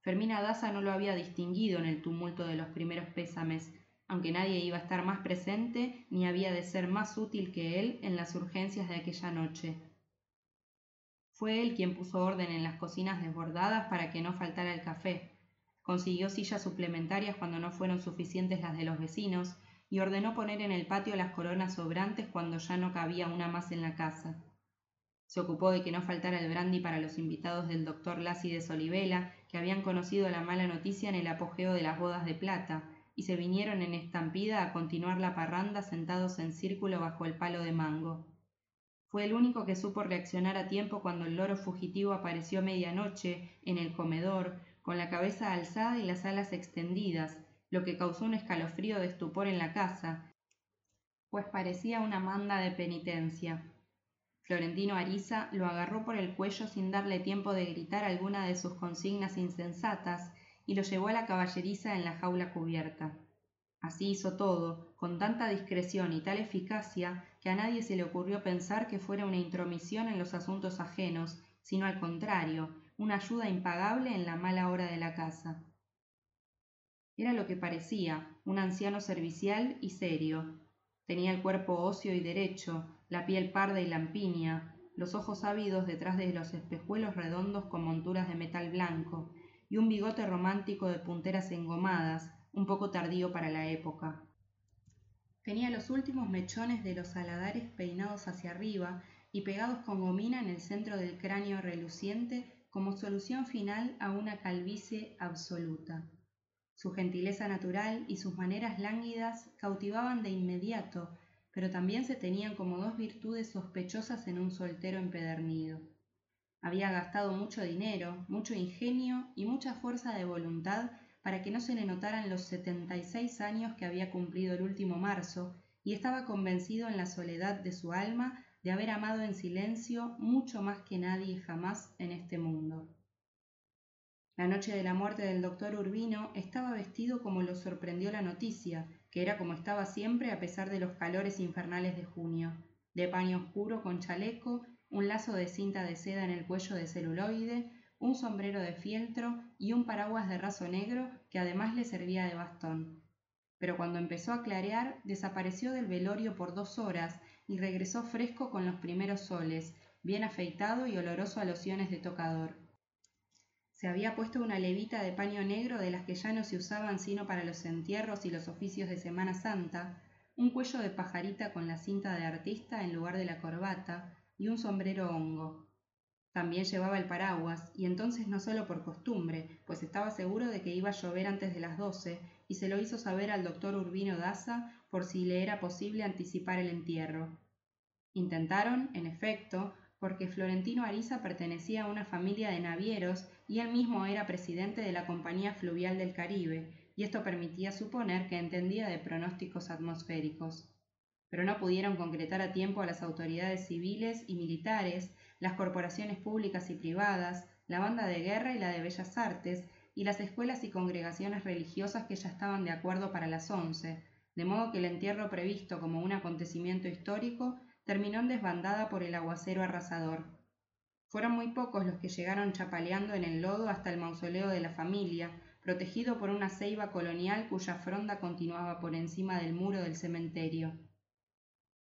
Fermina Daza no lo había distinguido en el tumulto de los primeros pésames, aunque nadie iba a estar más presente ni había de ser más útil que él en las urgencias de aquella noche. Fue él quien puso orden en las cocinas desbordadas para que no faltara el café, consiguió sillas suplementarias cuando no fueron suficientes las de los vecinos y ordenó poner en el patio las coronas sobrantes cuando ya no cabía una más en la casa. Se ocupó de que no faltara el brandy para los invitados del doctor Lassi de Solivela, que habían conocido la mala noticia en el apogeo de las bodas de plata, y se vinieron en estampida a continuar la parranda sentados en círculo bajo el palo de mango. Fue el único que supo reaccionar a tiempo cuando el loro fugitivo apareció medianoche en el comedor, con la cabeza alzada y las alas extendidas, lo que causó un escalofrío de estupor en la casa, pues parecía una manda de penitencia. Florentino Ariza lo agarró por el cuello sin darle tiempo de gritar alguna de sus consignas insensatas y lo llevó a la caballeriza en la jaula cubierta. Así hizo todo, con tanta discreción y tal eficacia, que a nadie se le ocurrió pensar que fuera una intromisión en los asuntos ajenos, sino al contrario, una ayuda impagable en la mala hora de la casa. Era lo que parecía, un anciano servicial y serio. Tenía el cuerpo óseo y derecho, la piel parda y lampiña, los ojos ávidos detrás de los espejuelos redondos con monturas de metal blanco, y un bigote romántico de punteras engomadas, un poco tardío para la época. Tenía los últimos mechones de los aladares peinados hacia arriba y pegados con gomina en el centro del cráneo reluciente como solución final a una calvicie absoluta. Su gentileza natural y sus maneras lánguidas cautivaban de inmediato, pero también se tenían como dos virtudes sospechosas en un soltero empedernido. Había gastado mucho dinero, mucho ingenio y mucha fuerza de voluntad para que no se le notaran los setenta y seis años que había cumplido el último marzo, y estaba convencido en la soledad de su alma de haber amado en silencio mucho más que nadie jamás en este mundo. La noche de la muerte del doctor Urbino estaba vestido como lo sorprendió la noticia, que era como estaba siempre a pesar de los calores infernales de junio, de paño oscuro con chaleco un lazo de cinta de seda en el cuello de celuloide, un sombrero de fieltro y un paraguas de raso negro que además le servía de bastón. Pero cuando empezó a clarear, desapareció del velorio por dos horas y regresó fresco con los primeros soles, bien afeitado y oloroso a lociones de tocador. Se había puesto una levita de paño negro de las que ya no se usaban sino para los entierros y los oficios de Semana Santa, un cuello de pajarita con la cinta de artista en lugar de la corbata, y un sombrero hongo. También llevaba el paraguas, y entonces no solo por costumbre, pues estaba seguro de que iba a llover antes de las doce, y se lo hizo saber al doctor Urbino Daza por si le era posible anticipar el entierro. Intentaron, en efecto, porque Florentino Ariza pertenecía a una familia de navieros y él mismo era presidente de la Compañía Fluvial del Caribe, y esto permitía suponer que entendía de pronósticos atmosféricos pero no pudieron concretar a tiempo a las autoridades civiles y militares, las corporaciones públicas y privadas, la banda de guerra y la de bellas artes, y las escuelas y congregaciones religiosas que ya estaban de acuerdo para las once, de modo que el entierro previsto como un acontecimiento histórico terminó en desbandada por el aguacero arrasador. Fueron muy pocos los que llegaron chapaleando en el lodo hasta el mausoleo de la familia, protegido por una ceiba colonial cuya fronda continuaba por encima del muro del cementerio.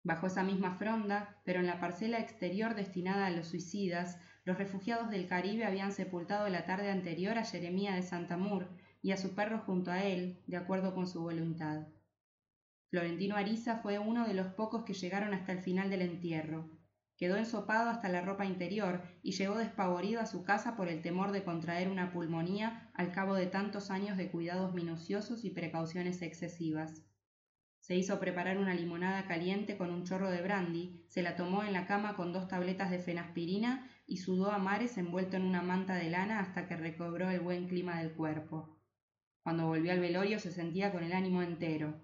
Bajo esa misma fronda, pero en la parcela exterior destinada a los suicidas, los refugiados del Caribe habían sepultado la tarde anterior a Jeremía de Santamur y a su perro junto a él, de acuerdo con su voluntad. Florentino Ariza fue uno de los pocos que llegaron hasta el final del entierro. Quedó ensopado hasta la ropa interior y llegó despavorido a su casa por el temor de contraer una pulmonía al cabo de tantos años de cuidados minuciosos y precauciones excesivas. Se hizo preparar una limonada caliente con un chorro de brandy, se la tomó en la cama con dos tabletas de fenaspirina y sudó a mares envuelto en una manta de lana hasta que recobró el buen clima del cuerpo. Cuando volvió al velorio se sentía con el ánimo entero.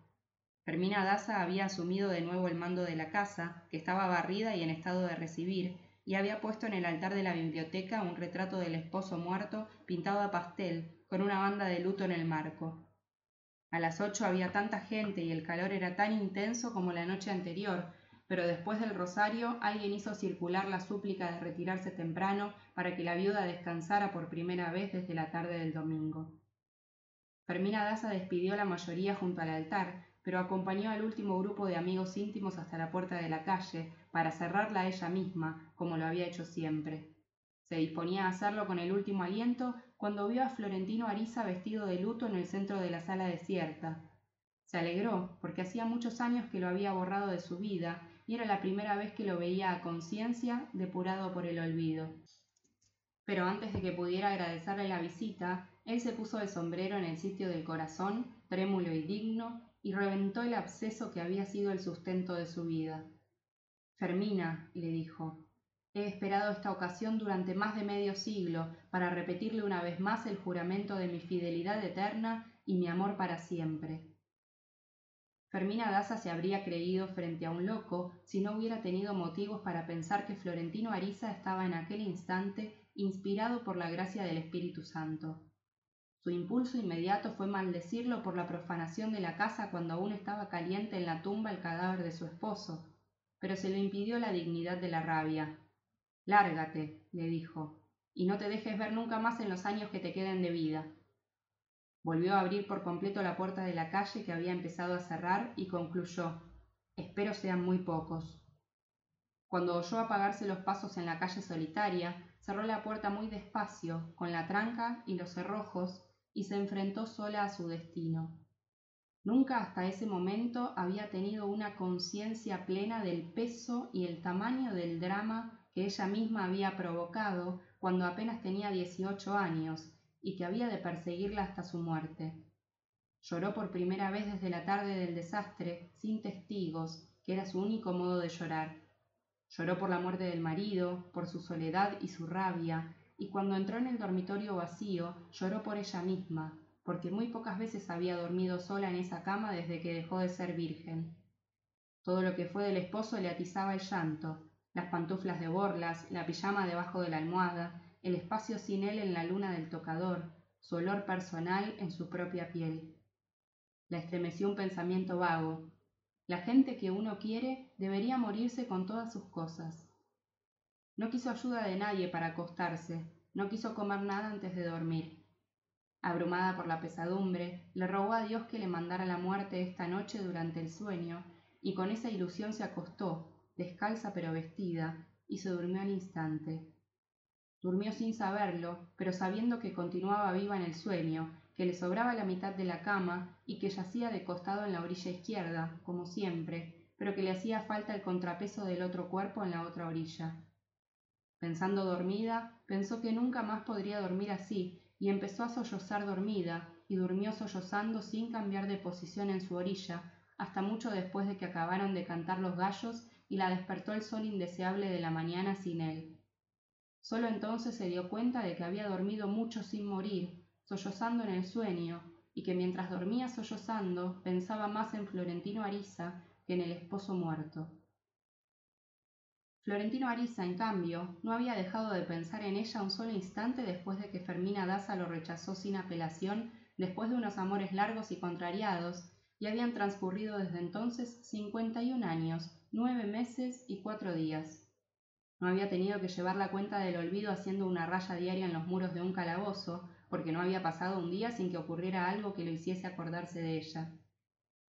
Fermina Daza había asumido de nuevo el mando de la casa, que estaba barrida y en estado de recibir, y había puesto en el altar de la biblioteca un retrato del esposo muerto pintado a pastel, con una banda de luto en el marco. A las ocho había tanta gente y el calor era tan intenso como la noche anterior, pero después del rosario alguien hizo circular la súplica de retirarse temprano para que la viuda descansara por primera vez desde la tarde del domingo. Fermina Daza despidió la mayoría junto al altar, pero acompañó al último grupo de amigos íntimos hasta la puerta de la calle, para cerrarla ella misma, como lo había hecho siempre. Se disponía a hacerlo con el último aliento cuando vio a Florentino Ariza vestido de luto en el centro de la sala desierta. Se alegró, porque hacía muchos años que lo había borrado de su vida, y era la primera vez que lo veía a conciencia, depurado por el olvido. Pero antes de que pudiera agradecerle la visita, él se puso el sombrero en el sitio del corazón, trémulo y digno, y reventó el absceso que había sido el sustento de su vida. Fermina, le dijo, he esperado esta ocasión durante más de medio siglo para repetirle una vez más el juramento de mi fidelidad eterna y mi amor para siempre. Fermina Daza se habría creído frente a un loco si no hubiera tenido motivos para pensar que Florentino Ariza estaba en aquel instante inspirado por la gracia del Espíritu Santo. Su impulso inmediato fue maldecirlo por la profanación de la casa cuando aún estaba caliente en la tumba el cadáver de su esposo, pero se lo impidió la dignidad de la rabia. Lárgate, le dijo, y no te dejes ver nunca más en los años que te queden de vida. Volvió a abrir por completo la puerta de la calle que había empezado a cerrar y concluyó Espero sean muy pocos. Cuando oyó apagarse los pasos en la calle solitaria, cerró la puerta muy despacio, con la tranca y los cerrojos, y se enfrentó sola a su destino. Nunca hasta ese momento había tenido una conciencia plena del peso y el tamaño del drama que ella misma había provocado cuando apenas tenía dieciocho años y que había de perseguirla hasta su muerte. Lloró por primera vez desde la tarde del desastre, sin testigos, que era su único modo de llorar. Lloró por la muerte del marido, por su soledad y su rabia, y cuando entró en el dormitorio vacío lloró por ella misma, porque muy pocas veces había dormido sola en esa cama desde que dejó de ser virgen. Todo lo que fue del esposo le atizaba el llanto, las pantuflas de borlas, la pijama debajo de la almohada, el espacio sin él en la luna del tocador, su olor personal en su propia piel. La estremeció un pensamiento vago. La gente que uno quiere debería morirse con todas sus cosas. No quiso ayuda de nadie para acostarse, no quiso comer nada antes de dormir. Abrumada por la pesadumbre, le rogó a Dios que le mandara la muerte esta noche durante el sueño, y con esa ilusión se acostó, descalza pero vestida, y se durmió al instante. Durmió sin saberlo, pero sabiendo que continuaba viva en el sueño, que le sobraba la mitad de la cama y que yacía de costado en la orilla izquierda, como siempre, pero que le hacía falta el contrapeso del otro cuerpo en la otra orilla. Pensando dormida, pensó que nunca más podría dormir así, y empezó a sollozar dormida, y durmió sollozando sin cambiar de posición en su orilla, hasta mucho después de que acabaron de cantar los gallos y la despertó el sol indeseable de la mañana sin él. Solo entonces se dio cuenta de que había dormido mucho sin morir, sollozando en el sueño, y que mientras dormía sollozando pensaba más en Florentino Ariza que en el esposo muerto. Florentino Ariza, en cambio, no había dejado de pensar en ella un solo instante después de que Fermina Daza lo rechazó sin apelación, después de unos amores largos y contrariados, y habían transcurrido desde entonces cincuenta y un años, nueve meses y cuatro días. No había tenido que llevar la cuenta del olvido haciendo una raya diaria en los muros de un calabozo, porque no había pasado un día sin que ocurriera algo que lo hiciese acordarse de ella.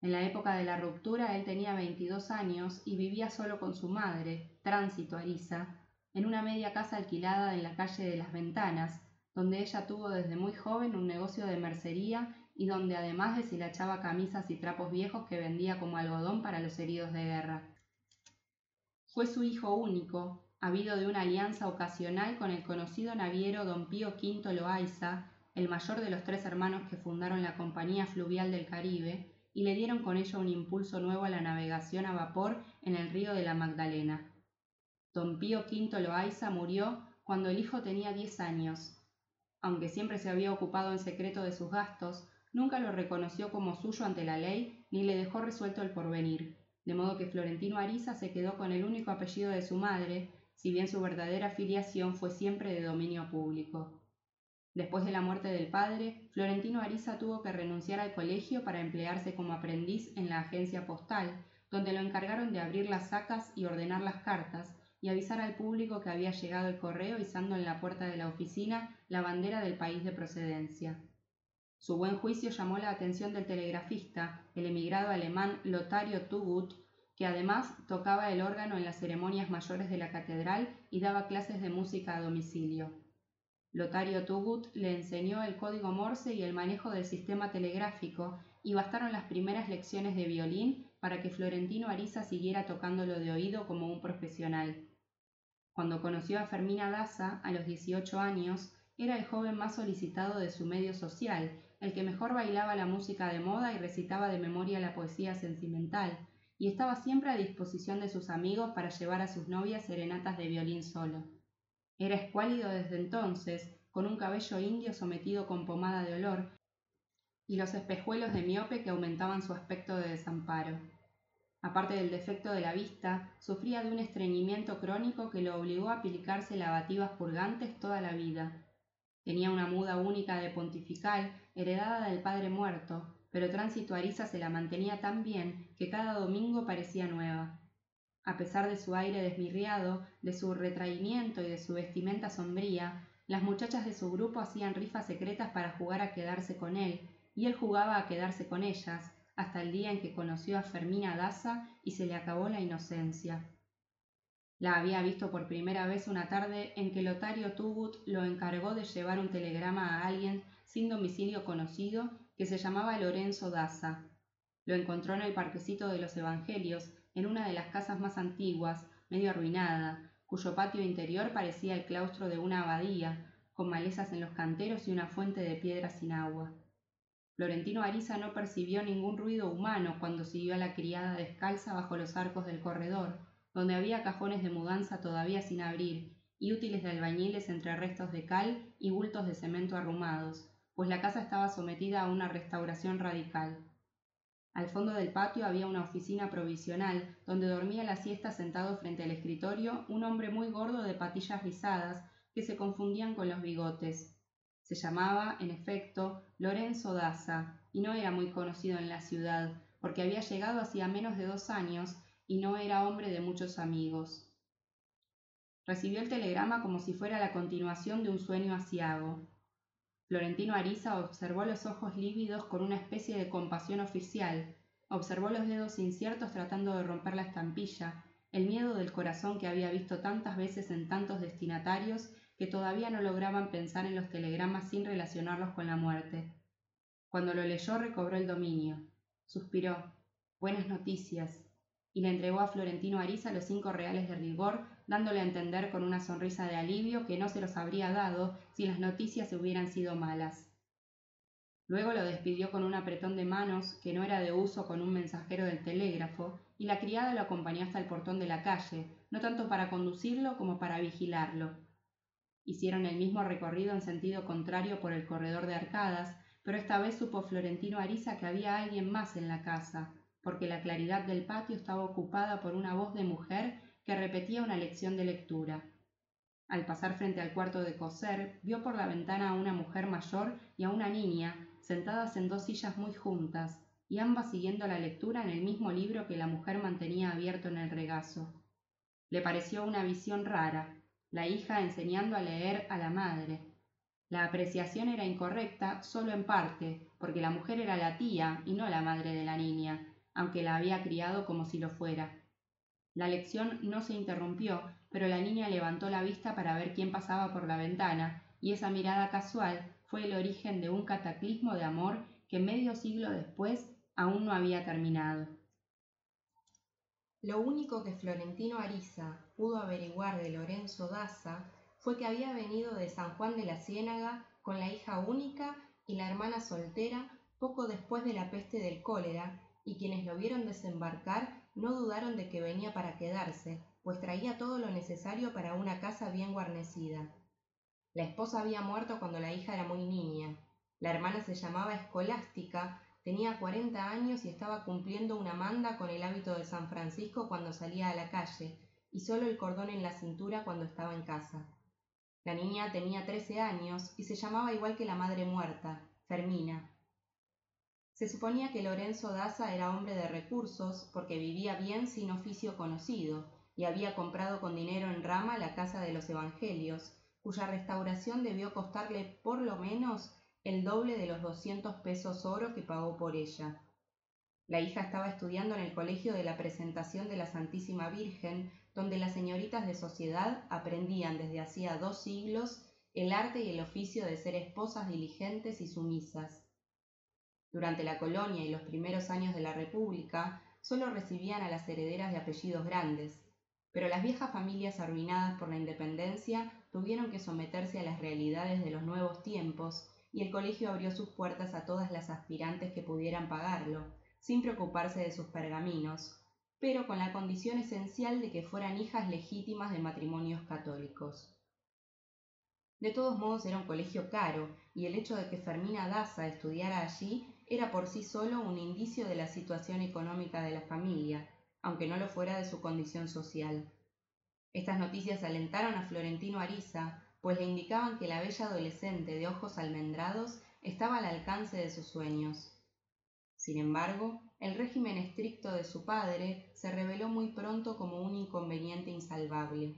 En la época de la ruptura él tenía veintidós años y vivía solo con su madre, Tránsito Arisa, en una media casa alquilada en la calle de las Ventanas, donde ella tuvo desde muy joven un negocio de mercería y donde además deshilachaba camisas y trapos viejos que vendía como algodón para los heridos de guerra. Fue su hijo único, habido de una alianza ocasional con el conocido naviero don Pío V Loaiza, el mayor de los tres hermanos que fundaron la Compañía Fluvial del Caribe, y le dieron con ello un impulso nuevo a la navegación a vapor en el río de la Magdalena. Don Pío V Loaiza murió cuando el hijo tenía diez años. Aunque siempre se había ocupado en secreto de sus gastos, nunca lo reconoció como suyo ante la ley ni le dejó resuelto el porvenir, de modo que Florentino Ariza se quedó con el único apellido de su madre, si bien su verdadera filiación fue siempre de dominio público. Después de la muerte del padre, Florentino Ariza tuvo que renunciar al colegio para emplearse como aprendiz en la agencia postal, donde lo encargaron de abrir las sacas y ordenar las cartas, y avisar al público que había llegado el correo izando en la puerta de la oficina la bandera del país de procedencia. Su buen juicio llamó la atención del telegrafista, el emigrado alemán Lotario Tugut, que además tocaba el órgano en las ceremonias mayores de la catedral y daba clases de música a domicilio. Lotario Tugut le enseñó el código Morse y el manejo del sistema telegráfico, y bastaron las primeras lecciones de violín para que Florentino Ariza siguiera tocándolo de oído como un profesional. Cuando conoció a Fermina Daza, a los 18 años, era el joven más solicitado de su medio social, el que mejor bailaba la música de moda y recitaba de memoria la poesía sentimental, y estaba siempre a disposición de sus amigos para llevar a sus novias serenatas de violín solo. Era escuálido desde entonces, con un cabello indio sometido con pomada de olor y los espejuelos de miope que aumentaban su aspecto de desamparo. Aparte del defecto de la vista, sufría de un estreñimiento crónico que lo obligó a aplicarse lavativas purgantes toda la vida. Tenía una muda única de pontifical, heredada del padre muerto, pero Tránsito Ariza se la mantenía tan bien que cada domingo parecía nueva. A pesar de su aire desmirriado, de su retraimiento y de su vestimenta sombría, las muchachas de su grupo hacían rifas secretas para jugar a quedarse con él, y él jugaba a quedarse con ellas, hasta el día en que conoció a Fermina Daza y se le acabó la inocencia. La había visto por primera vez una tarde en que Lotario Tugut lo encargó de llevar un telegrama a alguien sin domicilio conocido que se llamaba Lorenzo Daza. Lo encontró en el parquecito de los Evangelios en una de las casas más antiguas, medio arruinada, cuyo patio interior parecía el claustro de una abadía, con malezas en los canteros y una fuente de piedra sin agua. Florentino Ariza no percibió ningún ruido humano cuando siguió a la criada descalza bajo los arcos del corredor, donde había cajones de mudanza todavía sin abrir y útiles de albañiles entre restos de cal y bultos de cemento arrumados, pues la casa estaba sometida a una restauración radical. Al fondo del patio había una oficina provisional, donde dormía la siesta sentado frente al escritorio un hombre muy gordo de patillas rizadas que se confundían con los bigotes. Se llamaba, en efecto, Lorenzo Daza, y no era muy conocido en la ciudad, porque había llegado hacía menos de dos años y no era hombre de muchos amigos. Recibió el telegrama como si fuera la continuación de un sueño asiago. Florentino Ariza observó los ojos lívidos con una especie de compasión oficial, observó los dedos inciertos tratando de romper la estampilla, el miedo del corazón que había visto tantas veces en tantos destinatarios que todavía no lograban pensar en los telegramas sin relacionarlos con la muerte. Cuando lo leyó recobró el dominio. Suspiró. Buenas noticias. Y le entregó a Florentino Ariza los cinco reales de rigor dándole a entender con una sonrisa de alivio que no se los habría dado si las noticias hubieran sido malas. Luego lo despidió con un apretón de manos que no era de uso con un mensajero del telégrafo, y la criada lo acompañó hasta el portón de la calle, no tanto para conducirlo como para vigilarlo. Hicieron el mismo recorrido en sentido contrario por el corredor de arcadas, pero esta vez supo Florentino Ariza que había alguien más en la casa, porque la claridad del patio estaba ocupada por una voz de mujer que repetía una lección de lectura. Al pasar frente al cuarto de coser, vio por la ventana a una mujer mayor y a una niña, sentadas en dos sillas muy juntas, y ambas siguiendo la lectura en el mismo libro que la mujer mantenía abierto en el regazo. Le pareció una visión rara, la hija enseñando a leer a la madre. La apreciación era incorrecta solo en parte, porque la mujer era la tía y no la madre de la niña, aunque la había criado como si lo fuera. La lección no se interrumpió, pero la niña levantó la vista para ver quién pasaba por la ventana, y esa mirada casual fue el origen de un cataclismo de amor que medio siglo después aún no había terminado. Lo único que Florentino Ariza pudo averiguar de Lorenzo Daza fue que había venido de San Juan de la Ciénaga con la hija única y la hermana soltera poco después de la peste del cólera, y quienes lo vieron desembarcar no dudaron de que venía para quedarse, pues traía todo lo necesario para una casa bien guarnecida. La esposa había muerto cuando la hija era muy niña. La hermana se llamaba Escolástica, tenía cuarenta años y estaba cumpliendo una manda con el hábito de San Francisco cuando salía a la calle, y solo el cordón en la cintura cuando estaba en casa. La niña tenía trece años y se llamaba igual que la madre muerta, Fermina. Se suponía que Lorenzo Daza era hombre de recursos porque vivía bien sin oficio conocido y había comprado con dinero en rama la casa de los Evangelios, cuya restauración debió costarle por lo menos el doble de los doscientos pesos oro que pagó por ella. La hija estaba estudiando en el colegio de la presentación de la Santísima Virgen, donde las señoritas de sociedad aprendían desde hacía dos siglos el arte y el oficio de ser esposas diligentes y sumisas. Durante la colonia y los primeros años de la República, solo recibían a las herederas de apellidos grandes, pero las viejas familias arruinadas por la independencia tuvieron que someterse a las realidades de los nuevos tiempos y el colegio abrió sus puertas a todas las aspirantes que pudieran pagarlo, sin preocuparse de sus pergaminos, pero con la condición esencial de que fueran hijas legítimas de matrimonios católicos. De todos modos era un colegio caro, y el hecho de que Fermina Daza estudiara allí era por sí solo un indicio de la situación económica de la familia, aunque no lo fuera de su condición social. Estas noticias alentaron a Florentino Ariza, pues le indicaban que la bella adolescente de ojos almendrados estaba al alcance de sus sueños. Sin embargo, el régimen estricto de su padre se reveló muy pronto como un inconveniente insalvable.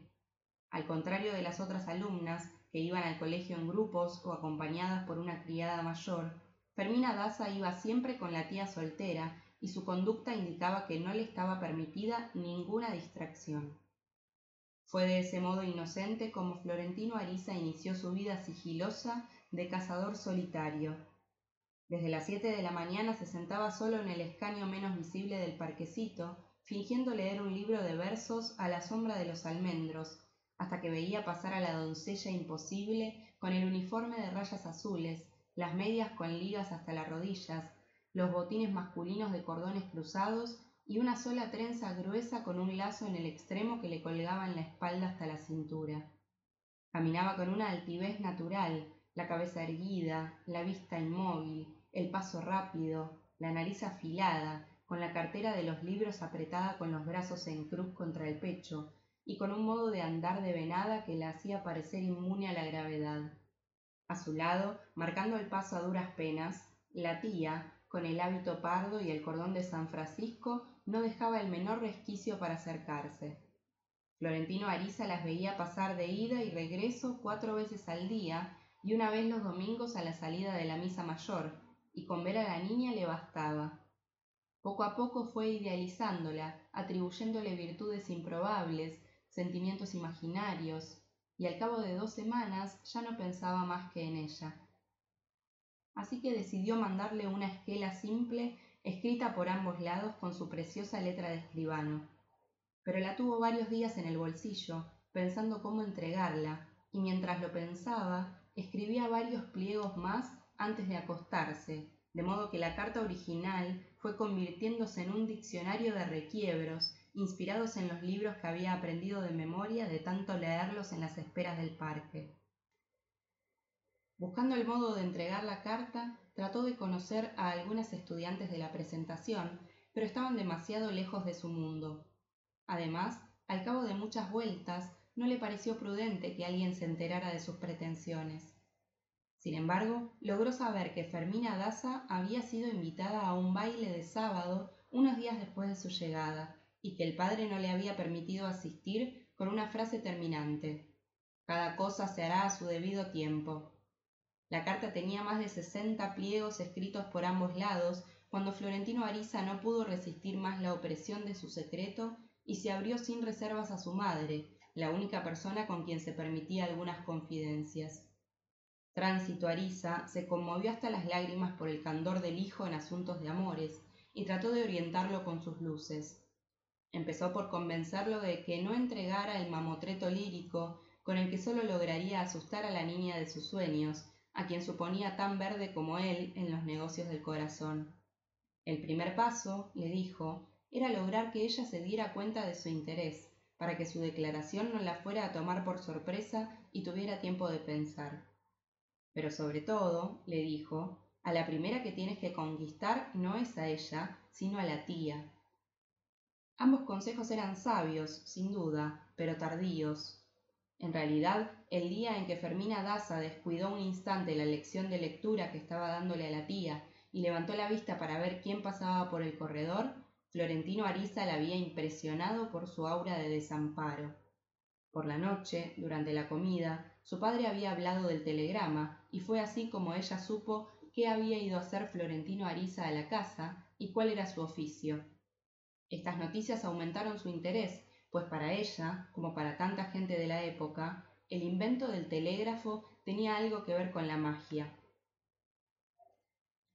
Al contrario de las otras alumnas, que iban al colegio en grupos o acompañadas por una criada mayor, Fermina Daza iba siempre con la tía soltera y su conducta indicaba que no le estaba permitida ninguna distracción. Fue de ese modo inocente como Florentino Ariza inició su vida sigilosa de cazador solitario. Desde las siete de la mañana se sentaba solo en el escaño menos visible del parquecito, fingiendo leer un libro de versos a la sombra de los almendros, hasta que veía pasar a la doncella imposible con el uniforme de rayas azules, las medias con ligas hasta las rodillas, los botines masculinos de cordones cruzados y una sola trenza gruesa con un lazo en el extremo que le colgaba en la espalda hasta la cintura. Caminaba con una altivez natural, la cabeza erguida, la vista inmóvil, el paso rápido, la nariz afilada, con la cartera de los libros apretada con los brazos en cruz contra el pecho, y con un modo de andar de venada que la hacía parecer inmune a la gravedad. A su lado, marcando el paso a duras penas, la tía, con el hábito pardo y el cordón de San Francisco, no dejaba el menor resquicio para acercarse. Florentino Ariza las veía pasar de ida y regreso cuatro veces al día y una vez los domingos a la salida de la misa mayor, y con ver a la niña le bastaba. Poco a poco fue idealizándola, atribuyéndole virtudes improbables, sentimientos imaginarios, y al cabo de dos semanas ya no pensaba más que en ella. Así que decidió mandarle una esquela simple escrita por ambos lados con su preciosa letra de escribano. Pero la tuvo varios días en el bolsillo, pensando cómo entregarla, y mientras lo pensaba, escribía varios pliegos más antes de acostarse, de modo que la carta original fue convirtiéndose en un diccionario de requiebros inspirados en los libros que había aprendido de memoria de tanto leerlos en las esperas del parque. Buscando el modo de entregar la carta, trató de conocer a algunas estudiantes de la presentación, pero estaban demasiado lejos de su mundo. Además, al cabo de muchas vueltas, no le pareció prudente que alguien se enterara de sus pretensiones. Sin embargo, logró saber que Fermina Daza había sido invitada a un baile de sábado unos días después de su llegada, y que el padre no le había permitido asistir con una frase terminante. Cada cosa se hará a su debido tiempo. La carta tenía más de sesenta pliegos escritos por ambos lados, cuando Florentino Ariza no pudo resistir más la opresión de su secreto y se abrió sin reservas a su madre, la única persona con quien se permitía algunas confidencias. Tránsito Ariza se conmovió hasta las lágrimas por el candor del hijo en asuntos de amores y trató de orientarlo con sus luces. Empezó por convencerlo de que no entregara el mamotreto lírico con el que solo lograría asustar a la niña de sus sueños, a quien suponía tan verde como él en los negocios del corazón. El primer paso, le dijo, era lograr que ella se diera cuenta de su interés, para que su declaración no la fuera a tomar por sorpresa y tuviera tiempo de pensar. Pero sobre todo, le dijo, a la primera que tienes que conquistar no es a ella, sino a la tía. Ambos consejos eran sabios, sin duda, pero tardíos. En realidad, el día en que Fermina Daza descuidó un instante la lección de lectura que estaba dándole a la tía y levantó la vista para ver quién pasaba por el corredor, Florentino Ariza la había impresionado por su aura de desamparo. Por la noche, durante la comida, su padre había hablado del telegrama, y fue así como ella supo qué había ido a hacer Florentino Ariza a la casa y cuál era su oficio. Estas noticias aumentaron su interés, pues para ella, como para tanta gente de la época, el invento del telégrafo tenía algo que ver con la magia.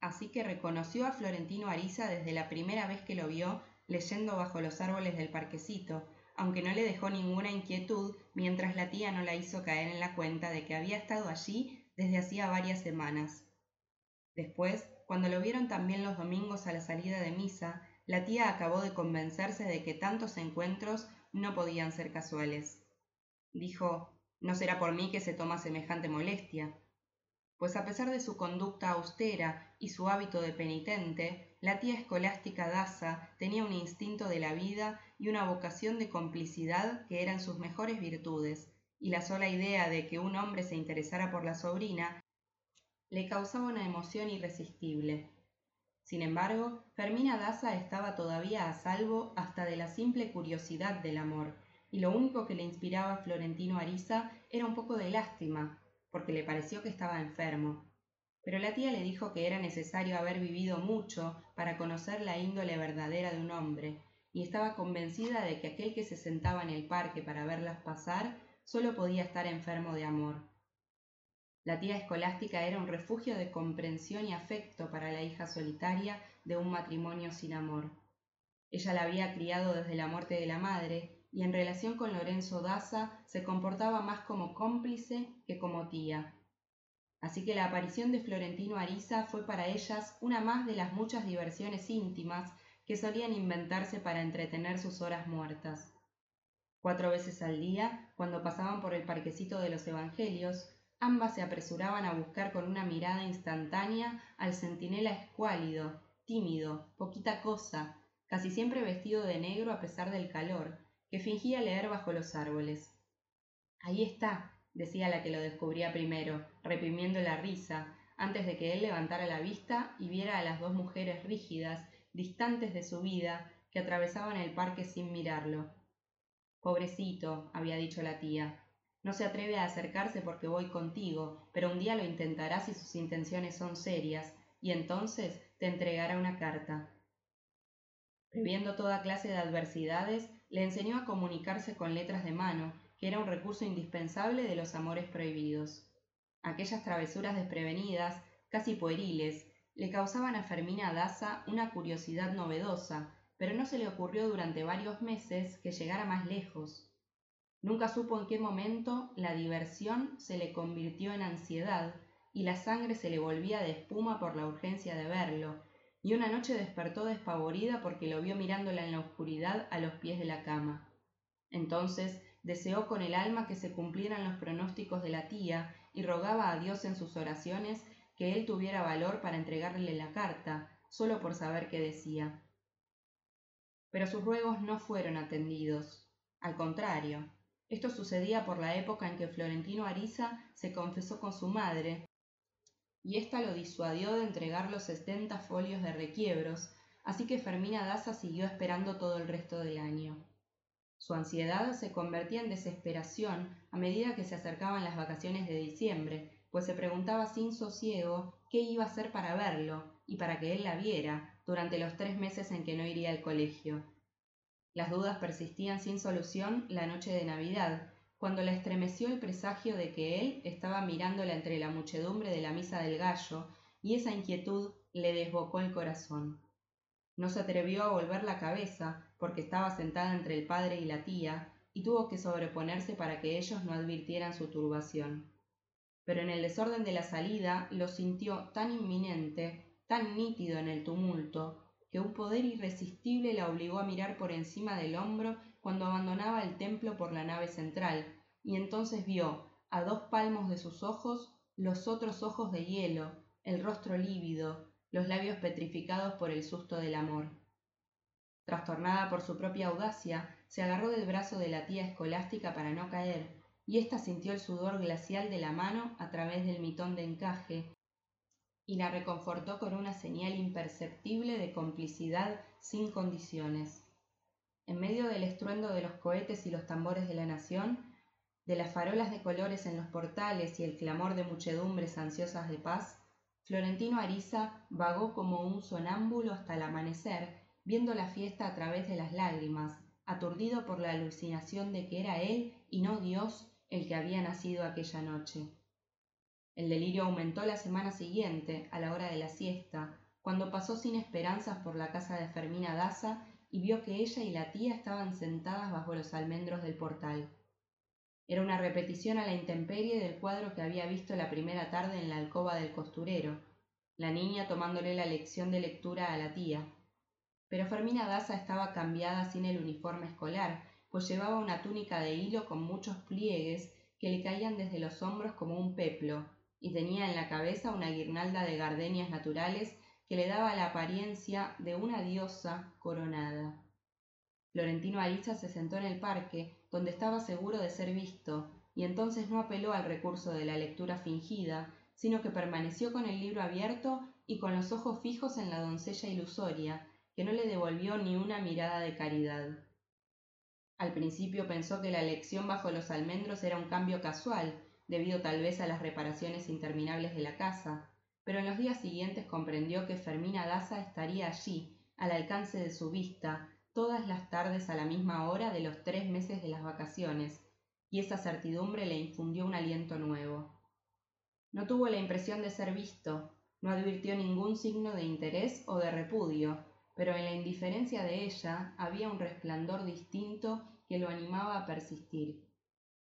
Así que reconoció a Florentino Ariza desde la primera vez que lo vio leyendo bajo los árboles del parquecito, aunque no le dejó ninguna inquietud mientras la tía no la hizo caer en la cuenta de que había estado allí desde hacía varias semanas. Después, cuando lo vieron también los domingos a la salida de misa, la tía acabó de convencerse de que tantos encuentros no podían ser casuales. Dijo, no será por mí que se toma semejante molestia pues a pesar de su conducta austera y su hábito de penitente, la tía escolástica Daza tenía un instinto de la vida y una vocación de complicidad que eran sus mejores virtudes, y la sola idea de que un hombre se interesara por la sobrina le causaba una emoción irresistible. Sin embargo, Fermina Daza estaba todavía a salvo hasta de la simple curiosidad del amor, y lo único que le inspiraba Florentino Ariza era un poco de lástima, porque le pareció que estaba enfermo. Pero la tía le dijo que era necesario haber vivido mucho para conocer la índole verdadera de un hombre, y estaba convencida de que aquel que se sentaba en el parque para verlas pasar solo podía estar enfermo de amor. La tía escolástica era un refugio de comprensión y afecto para la hija solitaria de un matrimonio sin amor. Ella la había criado desde la muerte de la madre y en relación con Lorenzo Daza se comportaba más como cómplice que como tía. Así que la aparición de Florentino Ariza fue para ellas una más de las muchas diversiones íntimas que solían inventarse para entretener sus horas muertas. Cuatro veces al día, cuando pasaban por el parquecito de los Evangelios, ambas se apresuraban a buscar con una mirada instantánea al centinela escuálido, tímido, poquita cosa, casi siempre vestido de negro a pesar del calor, que fingía leer bajo los árboles. Ahí está, decía la que lo descubría primero, reprimiendo la risa, antes de que él levantara la vista y viera a las dos mujeres rígidas, distantes de su vida, que atravesaban el parque sin mirarlo. Pobrecito, había dicho la tía, no se atreve a acercarse porque voy contigo, pero un día lo intentará si sus intenciones son serias, y entonces te entregará una carta. Previendo toda clase de adversidades, le enseñó a comunicarse con letras de mano, que era un recurso indispensable de los amores prohibidos. Aquellas travesuras desprevenidas, casi pueriles, le causaban a Fermina Daza una curiosidad novedosa, pero no se le ocurrió durante varios meses que llegara más lejos. Nunca supo en qué momento la diversión se le convirtió en ansiedad y la sangre se le volvía de espuma por la urgencia de verlo, y una noche despertó despavorida porque lo vio mirándola en la oscuridad a los pies de la cama. Entonces deseó con el alma que se cumplieran los pronósticos de la tía y rogaba a Dios en sus oraciones que él tuviera valor para entregarle la carta, solo por saber qué decía. Pero sus ruegos no fueron atendidos. Al contrario, esto sucedía por la época en que Florentino Ariza se confesó con su madre, y ésta lo disuadió de entregar los setenta folios de requiebros, así que Fermina Daza siguió esperando todo el resto del año. Su ansiedad se convertía en desesperación a medida que se acercaban las vacaciones de diciembre, pues se preguntaba sin sosiego qué iba a hacer para verlo y para que él la viera durante los tres meses en que no iría al colegio. Las dudas persistían sin solución la noche de Navidad, cuando la estremeció el presagio de que él estaba mirándola entre la muchedumbre de la misa del gallo, y esa inquietud le desbocó el corazón. No se atrevió a volver la cabeza, porque estaba sentada entre el padre y la tía, y tuvo que sobreponerse para que ellos no advirtieran su turbación. Pero en el desorden de la salida lo sintió tan inminente, tan nítido en el tumulto, que un poder irresistible la obligó a mirar por encima del hombro cuando abandonaba el templo por la nave central, y entonces vio, a dos palmos de sus ojos, los otros ojos de hielo, el rostro lívido, los labios petrificados por el susto del amor. Trastornada por su propia audacia, se agarró del brazo de la tía escolástica para no caer, y ésta sintió el sudor glacial de la mano a través del mitón de encaje, y la reconfortó con una señal imperceptible de complicidad sin condiciones. En medio del estruendo de los cohetes y los tambores de la nación, de las farolas de colores en los portales y el clamor de muchedumbres ansiosas de paz, Florentino Ariza vagó como un sonámbulo hasta el amanecer, viendo la fiesta a través de las lágrimas, aturdido por la alucinación de que era él y no Dios el que había nacido aquella noche. El delirio aumentó la semana siguiente, a la hora de la siesta, cuando pasó sin esperanzas por la casa de Fermina Daza y vio que ella y la tía estaban sentadas bajo los almendros del portal. Era una repetición a la intemperie del cuadro que había visto la primera tarde en la alcoba del costurero, la niña tomándole la lección de lectura a la tía. Pero Fermina Daza estaba cambiada sin el uniforme escolar, pues llevaba una túnica de hilo con muchos pliegues que le caían desde los hombros como un peplo, y tenía en la cabeza una guirnalda de gardenias naturales que le daba la apariencia de una diosa coronada. Florentino Ariza se sentó en el parque, donde estaba seguro de ser visto, y entonces no apeló al recurso de la lectura fingida, sino que permaneció con el libro abierto y con los ojos fijos en la doncella ilusoria, que no le devolvió ni una mirada de caridad. Al principio pensó que la elección bajo los almendros era un cambio casual, debido tal vez a las reparaciones interminables de la casa, pero en los días siguientes comprendió que Fermina Daza estaría allí, al alcance de su vista, todas las tardes a la misma hora de los tres meses de las vacaciones, y esa certidumbre le infundió un aliento nuevo. No tuvo la impresión de ser visto, no advirtió ningún signo de interés o de repudio, pero en la indiferencia de ella había un resplandor distinto que lo animaba a persistir.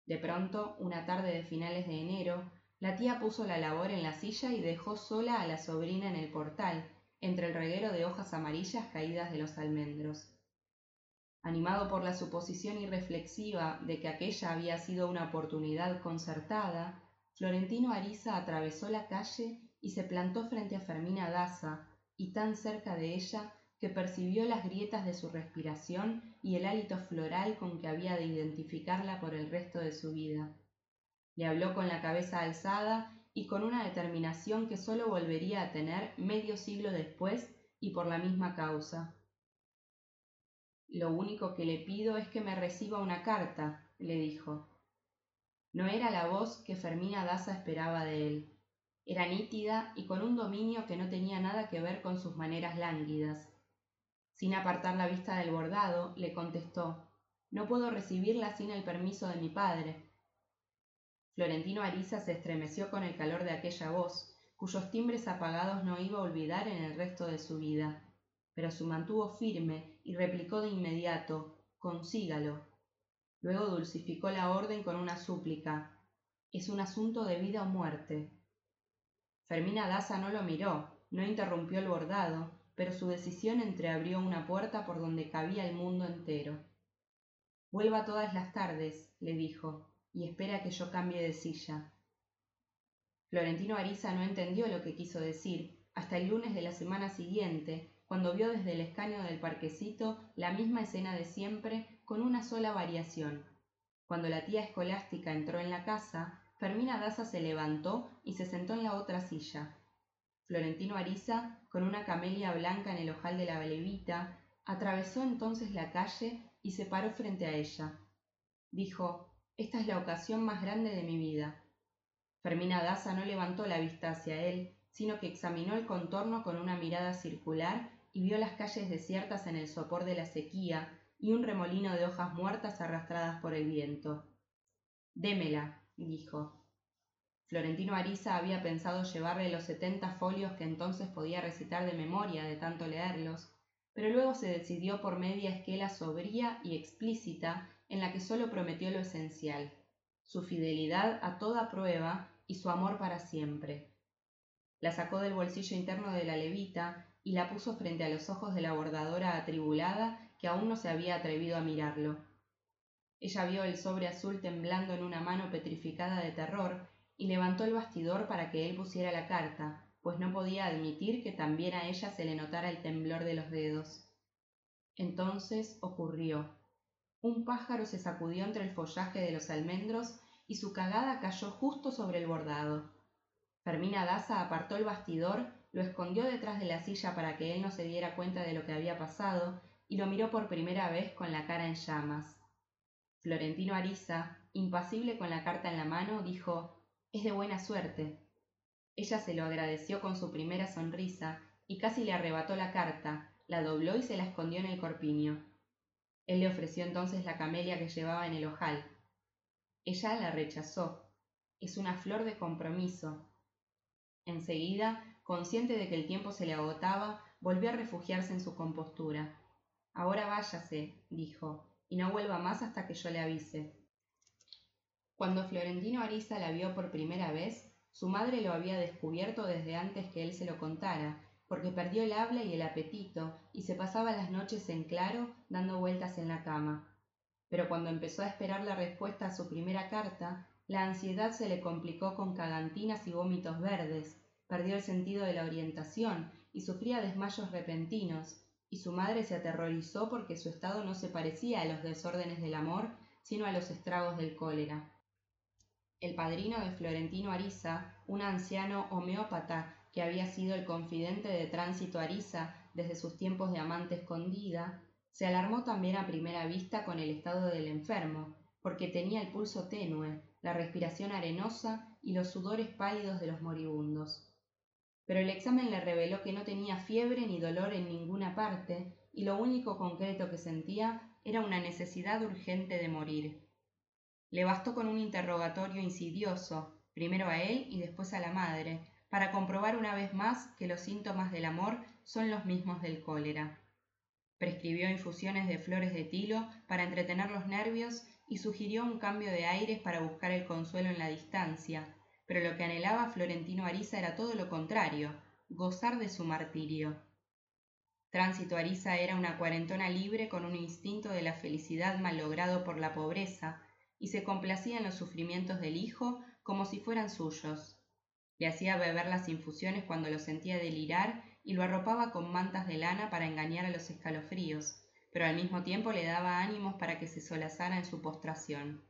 De pronto, una tarde de finales de enero, la tía puso la labor en la silla y dejó sola a la sobrina en el portal, entre el reguero de hojas amarillas caídas de los almendros. Animado por la suposición irreflexiva de que aquella había sido una oportunidad concertada, Florentino Ariza atravesó la calle y se plantó frente a Fermina Daza, y tan cerca de ella que percibió las grietas de su respiración y el hálito floral con que había de identificarla por el resto de su vida. Le habló con la cabeza alzada y con una determinación que sólo volvería a tener medio siglo después y por la misma causa. Lo único que le pido es que me reciba una carta, le dijo. No era la voz que Fermina Daza esperaba de él. Era nítida y con un dominio que no tenía nada que ver con sus maneras lánguidas. Sin apartar la vista del bordado, le contestó No puedo recibirla sin el permiso de mi padre. Florentino Ariza se estremeció con el calor de aquella voz, cuyos timbres apagados no iba a olvidar en el resto de su vida, pero se mantuvo firme y replicó de inmediato Consígalo. Luego dulcificó la orden con una súplica Es un asunto de vida o muerte. Fermina Daza no lo miró, no interrumpió el bordado, pero su decisión entreabrió una puerta por donde cabía el mundo entero. Vuelva todas las tardes, le dijo, y espera que yo cambie de silla. Florentino Ariza no entendió lo que quiso decir hasta el lunes de la semana siguiente, cuando vio desde el escaño del parquecito la misma escena de siempre con una sola variación. Cuando la tía escolástica entró en la casa, Fermina Daza se levantó y se sentó en la otra silla, Florentino Ariza, con una camelia blanca en el ojal de la levita, atravesó entonces la calle y se paró frente a ella. Dijo, Esta es la ocasión más grande de mi vida. Fermina Daza no levantó la vista hacia él, sino que examinó el contorno con una mirada circular y vio las calles desiertas en el sopor de la sequía y un remolino de hojas muertas arrastradas por el viento. Démela, dijo. Florentino Ariza había pensado llevarle los setenta folios que entonces podía recitar de memoria de tanto leerlos, pero luego se decidió por media esquela sobria y explícita en la que sólo prometió lo esencial, su fidelidad a toda prueba y su amor para siempre. La sacó del bolsillo interno de la levita y la puso frente a los ojos de la bordadora atribulada que aún no se había atrevido a mirarlo. Ella vio el sobre azul temblando en una mano petrificada de terror y levantó el bastidor para que él pusiera la carta, pues no podía admitir que también a ella se le notara el temblor de los dedos. Entonces ocurrió. Un pájaro se sacudió entre el follaje de los almendros y su cagada cayó justo sobre el bordado. Fermina Daza apartó el bastidor, lo escondió detrás de la silla para que él no se diera cuenta de lo que había pasado y lo miró por primera vez con la cara en llamas. Florentino Ariza, impasible con la carta en la mano, dijo Es de buena suerte. Ella se lo agradeció con su primera sonrisa y casi le arrebató la carta, la dobló y se la escondió en el corpiño. Él le ofreció entonces la camelia que llevaba en el ojal. Ella la rechazó. Es una flor de compromiso. Enseguida, consciente de que el tiempo se le agotaba, volvió a refugiarse en su compostura. Ahora váyase, dijo, y no vuelva más hasta que yo le avise. Cuando Florentino Ariza la vio por primera vez, su madre lo había descubierto desde antes que él se lo contara, porque perdió el habla y el apetito y se pasaba las noches en claro dando vueltas en la cama. Pero cuando empezó a esperar la respuesta a su primera carta, la ansiedad se le complicó con cagantinas y vómitos verdes, perdió el sentido de la orientación y sufría desmayos repentinos, y su madre se aterrorizó porque su estado no se parecía a los desórdenes del amor, sino a los estragos del cólera. El padrino de Florentino Ariza, un anciano homeópata que había sido el confidente de Tránsito Ariza desde sus tiempos de amante escondida, se alarmó también a primera vista con el estado del enfermo, porque tenía el pulso tenue, la respiración arenosa y los sudores pálidos de los moribundos pero el examen le reveló que no tenía fiebre ni dolor en ninguna parte y lo único concreto que sentía era una necesidad urgente de morir. Le bastó con un interrogatorio insidioso, primero a él y después a la madre, para comprobar una vez más que los síntomas del amor son los mismos del cólera. Prescribió infusiones de flores de tilo para entretener los nervios y sugirió un cambio de aires para buscar el consuelo en la distancia, pero lo que anhelaba Florentino Ariza era todo lo contrario, gozar de su martirio. Tránsito Ariza era una cuarentona libre con un instinto de la felicidad malogrado por la pobreza, y se complacía en los sufrimientos del hijo como si fueran suyos. Le hacía beber las infusiones cuando lo sentía delirar y lo arropaba con mantas de lana para engañar a los escalofríos, pero al mismo tiempo le daba ánimos para que se solazara en su postración.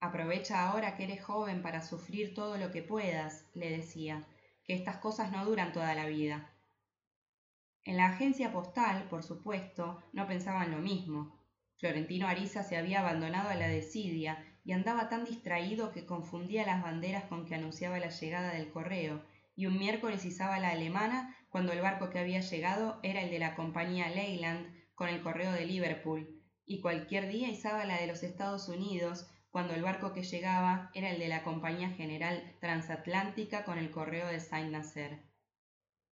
Aprovecha ahora que eres joven para sufrir todo lo que puedas, le decía, que estas cosas no duran toda la vida. En la agencia postal, por supuesto, no pensaban lo mismo. Florentino Ariza se había abandonado a la desidia y andaba tan distraído que confundía las banderas con que anunciaba la llegada del correo, y un miércoles izaba la alemana cuando el barco que había llegado era el de la compañía Leyland con el correo de Liverpool, y cualquier día izaba la de los Estados Unidos cuando el barco que llegaba era el de la Compañía General Transatlántica con el correo de Saint-Nazaire.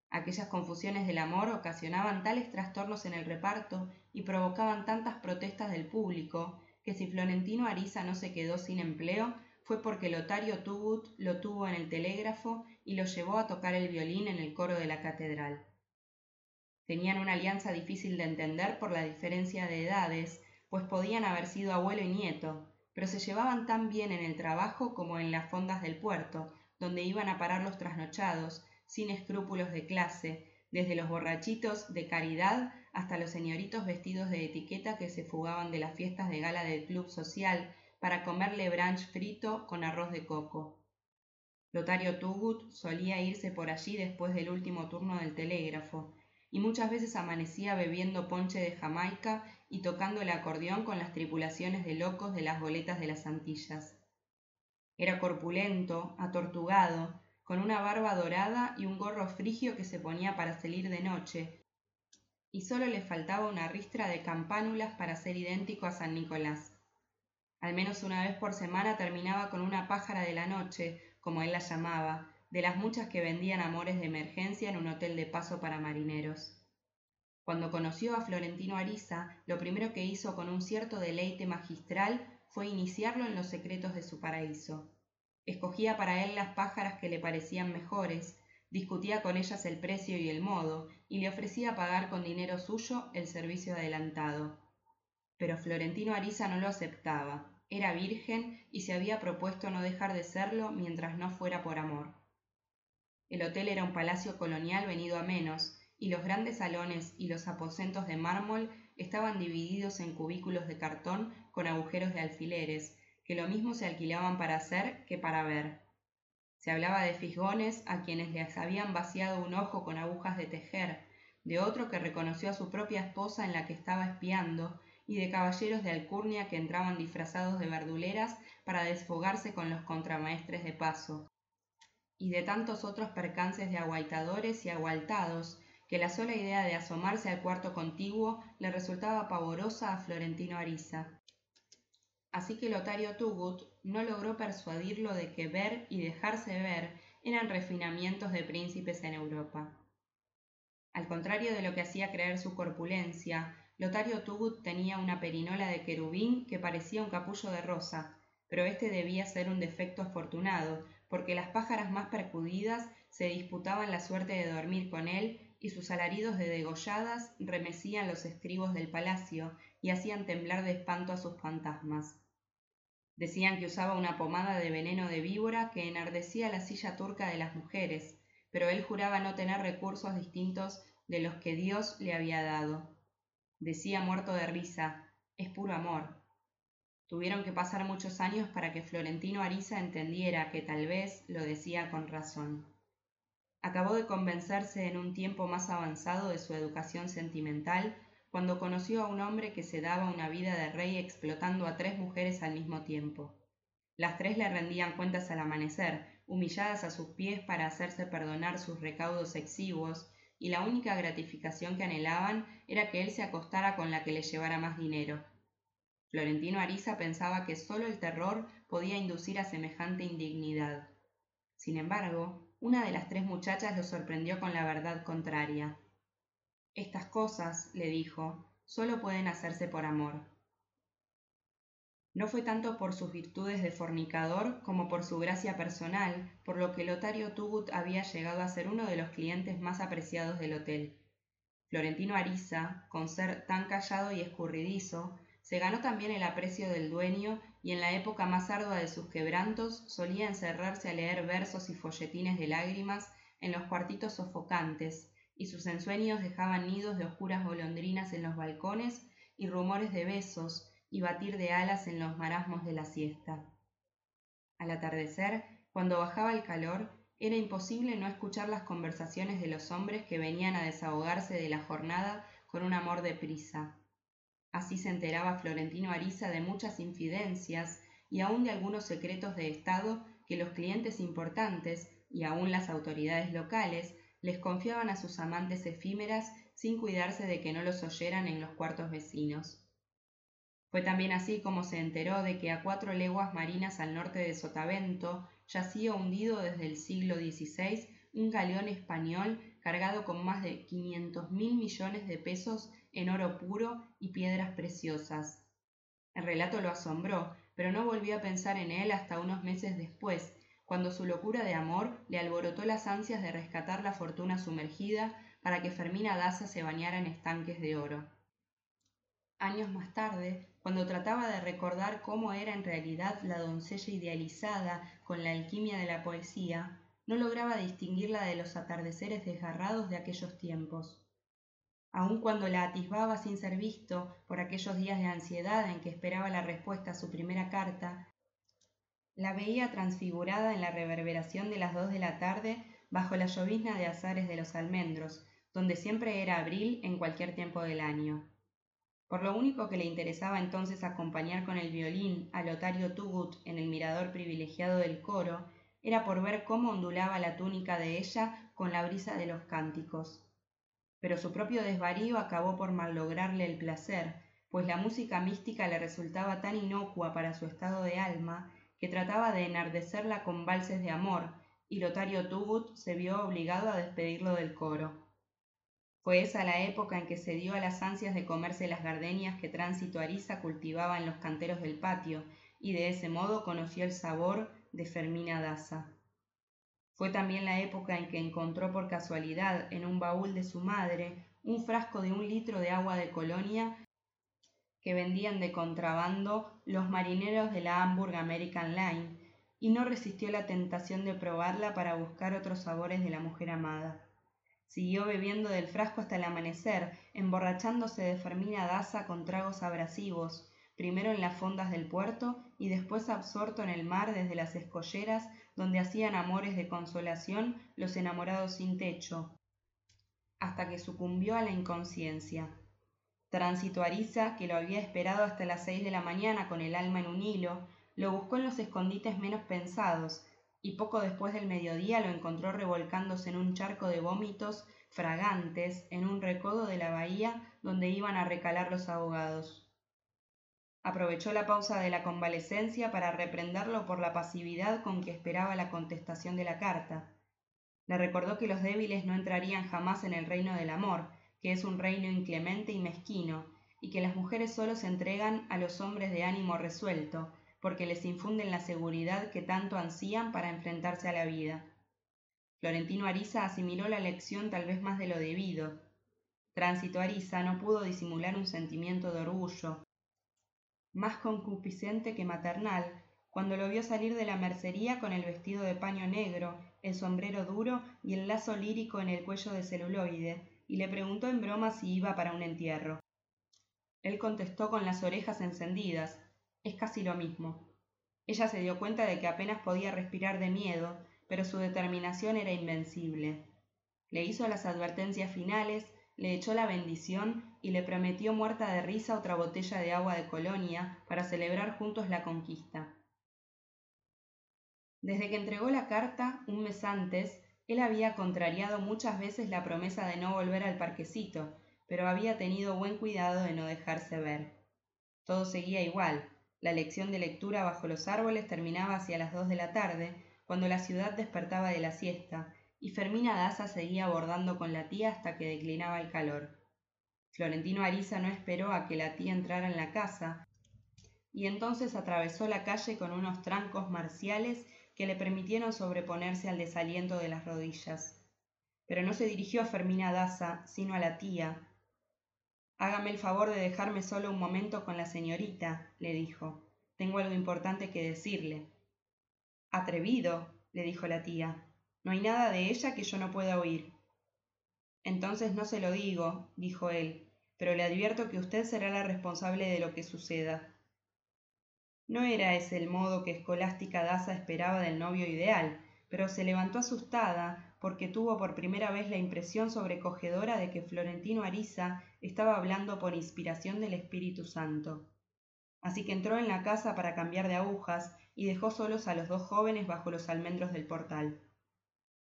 Aquellas confusiones del amor ocasionaban tales trastornos en el reparto y provocaban tantas protestas del público que si Florentino Ariza no se quedó sin empleo fue porque Lotario Tugut lo tuvo en el telégrafo y lo llevó a tocar el violín en el coro de la catedral. Tenían una alianza difícil de entender por la diferencia de edades, pues podían haber sido abuelo y nieto, pero se llevaban tan bien en el trabajo como en las fondas del puerto, donde iban a parar los trasnochados, sin escrúpulos de clase, desde los borrachitos de caridad hasta los señoritos vestidos de etiqueta que se fugaban de las fiestas de gala del club social para comerle branch frito con arroz de coco. Lotario Tugut solía irse por allí después del último turno del telégrafo, y muchas veces amanecía bebiendo ponche de Jamaica y tocando el acordeón con las tripulaciones de locos de las goletas de las Antillas. Era corpulento, atortugado, con una barba dorada y un gorro frigio que se ponía para salir de noche, y solo le faltaba una ristra de campánulas para ser idéntico a San Nicolás. Al menos una vez por semana terminaba con una pájara de la noche, como él la llamaba, de las muchas que vendían amores de emergencia en un hotel de paso para marineros. Cuando conoció a Florentino Ariza, lo primero que hizo con un cierto deleite magistral fue iniciarlo en los secretos de su paraíso. Escogía para él las pájaras que le parecían mejores, discutía con ellas el precio y el modo, y le ofrecía pagar con dinero suyo el servicio adelantado. Pero Florentino Ariza no lo aceptaba. era virgen y se había propuesto no dejar de serlo mientras no fuera por amor. El hotel era un palacio colonial venido a menos, y los grandes salones y los aposentos de mármol estaban divididos en cubículos de cartón con agujeros de alfileres, que lo mismo se alquilaban para hacer que para ver. Se hablaba de fisgones a quienes les habían vaciado un ojo con agujas de tejer, de otro que reconoció a su propia esposa en la que estaba espiando, y de caballeros de alcurnia que entraban disfrazados de verduleras para desfogarse con los contramaestres de paso, y de tantos otros percances de aguaitadores y agualtados, que la sola idea de asomarse al cuarto contiguo le resultaba pavorosa a Florentino Ariza. Así que Lotario Tugut no logró persuadirlo de que ver y dejarse ver eran refinamientos de príncipes en Europa. Al contrario de lo que hacía creer su corpulencia, Lotario Tugut tenía una perinola de querubín que parecía un capullo de rosa, pero este debía ser un defecto afortunado, porque las pájaras más percudidas se disputaban la suerte de dormir con él y sus alaridos de degolladas remecían los estribos del palacio y hacían temblar de espanto a sus fantasmas. Decían que usaba una pomada de veneno de víbora que enardecía la silla turca de las mujeres, pero él juraba no tener recursos distintos de los que Dios le había dado. Decía muerto de risa, es puro amor. Tuvieron que pasar muchos años para que Florentino Ariza entendiera que tal vez lo decía con razón. Acabó de convencerse en un tiempo más avanzado de su educación sentimental cuando conoció a un hombre que se daba una vida de rey explotando a tres mujeres al mismo tiempo. Las tres le rendían cuentas al amanecer, humilladas a sus pies para hacerse perdonar sus recaudos exiguos, y la única gratificación que anhelaban era que él se acostara con la que le llevara más dinero. Florentino Ariza pensaba que sólo el terror podía inducir a semejante indignidad. Sin embargo, una de las tres muchachas lo sorprendió con la verdad contraria. Estas cosas, le dijo, solo pueden hacerse por amor. No fue tanto por sus virtudes de fornicador como por su gracia personal, por lo que Lotario Tugut había llegado a ser uno de los clientes más apreciados del hotel. Florentino Ariza, con ser tan callado y escurridizo, se ganó también el aprecio del dueño y en la época más ardua de sus quebrantos solía encerrarse a leer versos y folletines de lágrimas en los cuartitos sofocantes, y sus ensueños dejaban nidos de oscuras golondrinas en los balcones y rumores de besos y batir de alas en los marasmos de la siesta. Al atardecer, cuando bajaba el calor, era imposible no escuchar las conversaciones de los hombres que venían a desahogarse de la jornada con un amor de prisa. Así se enteraba Florentino Ariza de muchas infidencias y aun de algunos secretos de Estado que los clientes importantes y aun las autoridades locales les confiaban a sus amantes efímeras sin cuidarse de que no los oyeran en los cuartos vecinos. Fue también así como se enteró de que a cuatro leguas marinas al norte de Sotavento yacía hundido desde el siglo XVI un galeón español cargado con más de quinientos mil millones de pesos en oro puro y piedras preciosas. El relato lo asombró, pero no volvió a pensar en él hasta unos meses después, cuando su locura de amor le alborotó las ansias de rescatar la fortuna sumergida para que Fermina Daza se bañara en estanques de oro. Años más tarde, cuando trataba de recordar cómo era en realidad la doncella idealizada con la alquimia de la poesía, no lograba distinguirla de los atardeceres desgarrados de aquellos tiempos aun cuando la atisbaba sin ser visto por aquellos días de ansiedad en que esperaba la respuesta a su primera carta, la veía transfigurada en la reverberación de las dos de la tarde bajo la llovizna de azares de los almendros, donde siempre era abril en cualquier tiempo del año. Por lo único que le interesaba entonces acompañar con el violín a Lotario Tugut en el mirador privilegiado del coro, era por ver cómo ondulaba la túnica de ella con la brisa de los cánticos pero su propio desvarío acabó por mallograrle el placer, pues la música mística le resultaba tan inocua para su estado de alma que trataba de enardecerla con valses de amor, y Lotario Tugut se vio obligado a despedirlo del coro. Fue esa la época en que se dio a las ansias de comerse las gardenias que Tránsito Ariza cultivaba en los canteros del patio, y de ese modo conoció el sabor de Fermina Daza. Fue también la época en que encontró por casualidad en un baúl de su madre un frasco de un litro de agua de colonia que vendían de contrabando los marineros de la Hamburg American Line, y no resistió la tentación de probarla para buscar otros sabores de la mujer amada. Siguió bebiendo del frasco hasta el amanecer, emborrachándose de Fermina Daza con tragos abrasivos, primero en las fondas del puerto y después absorto en el mar desde las escolleras donde hacían amores de consolación los enamorados sin techo, hasta que sucumbió a la inconsciencia. Tránsito Ariza, que lo había esperado hasta las seis de la mañana con el alma en un hilo, lo buscó en los escondites menos pensados, y poco después del mediodía lo encontró revolcándose en un charco de vómitos fragantes en un recodo de la bahía donde iban a recalar los abogados. Aprovechó la pausa de la convalecencia para reprenderlo por la pasividad con que esperaba la contestación de la carta. Le recordó que los débiles no entrarían jamás en el reino del amor, que es un reino inclemente y mezquino, y que las mujeres solo se entregan a los hombres de ánimo resuelto, porque les infunden la seguridad que tanto ansían para enfrentarse a la vida. Florentino Ariza asimiló la lección tal vez más de lo debido. Tránsito Ariza no pudo disimular un sentimiento de orgullo, más concupiscente que maternal, cuando lo vio salir de la mercería con el vestido de paño negro, el sombrero duro y el lazo lírico en el cuello de celuloide, y le preguntó en broma si iba para un entierro. Él contestó con las orejas encendidas, es casi lo mismo. Ella se dio cuenta de que apenas podía respirar de miedo, pero su determinación era invencible. Le hizo las advertencias finales, le echó la bendición y le prometió muerta de risa otra botella de agua de Colonia para celebrar juntos la conquista. Desde que entregó la carta, un mes antes, él había contrariado muchas veces la promesa de no volver al parquecito, pero había tenido buen cuidado de no dejarse ver. Todo seguía igual. La lección de lectura bajo los árboles terminaba hacia las dos de la tarde, cuando la ciudad despertaba de la siesta, y Fermina Daza seguía abordando con la tía hasta que declinaba el calor. Florentino Ariza no esperó a que la tía entrara en la casa, y entonces atravesó la calle con unos trancos marciales que le permitieron sobreponerse al desaliento de las rodillas. Pero no se dirigió a Fermina Daza, sino a la tía. Hágame el favor de dejarme solo un momento con la señorita, le dijo. Tengo algo importante que decirle. Atrevido, le dijo la tía. No hay nada de ella que yo no pueda oír. Entonces no se lo digo, dijo él, pero le advierto que usted será la responsable de lo que suceda. No era ese el modo que Escolástica Daza esperaba del novio ideal, pero se levantó asustada porque tuvo por primera vez la impresión sobrecogedora de que Florentino Ariza estaba hablando por inspiración del Espíritu Santo. Así que entró en la casa para cambiar de agujas y dejó solos a los dos jóvenes bajo los almendros del portal.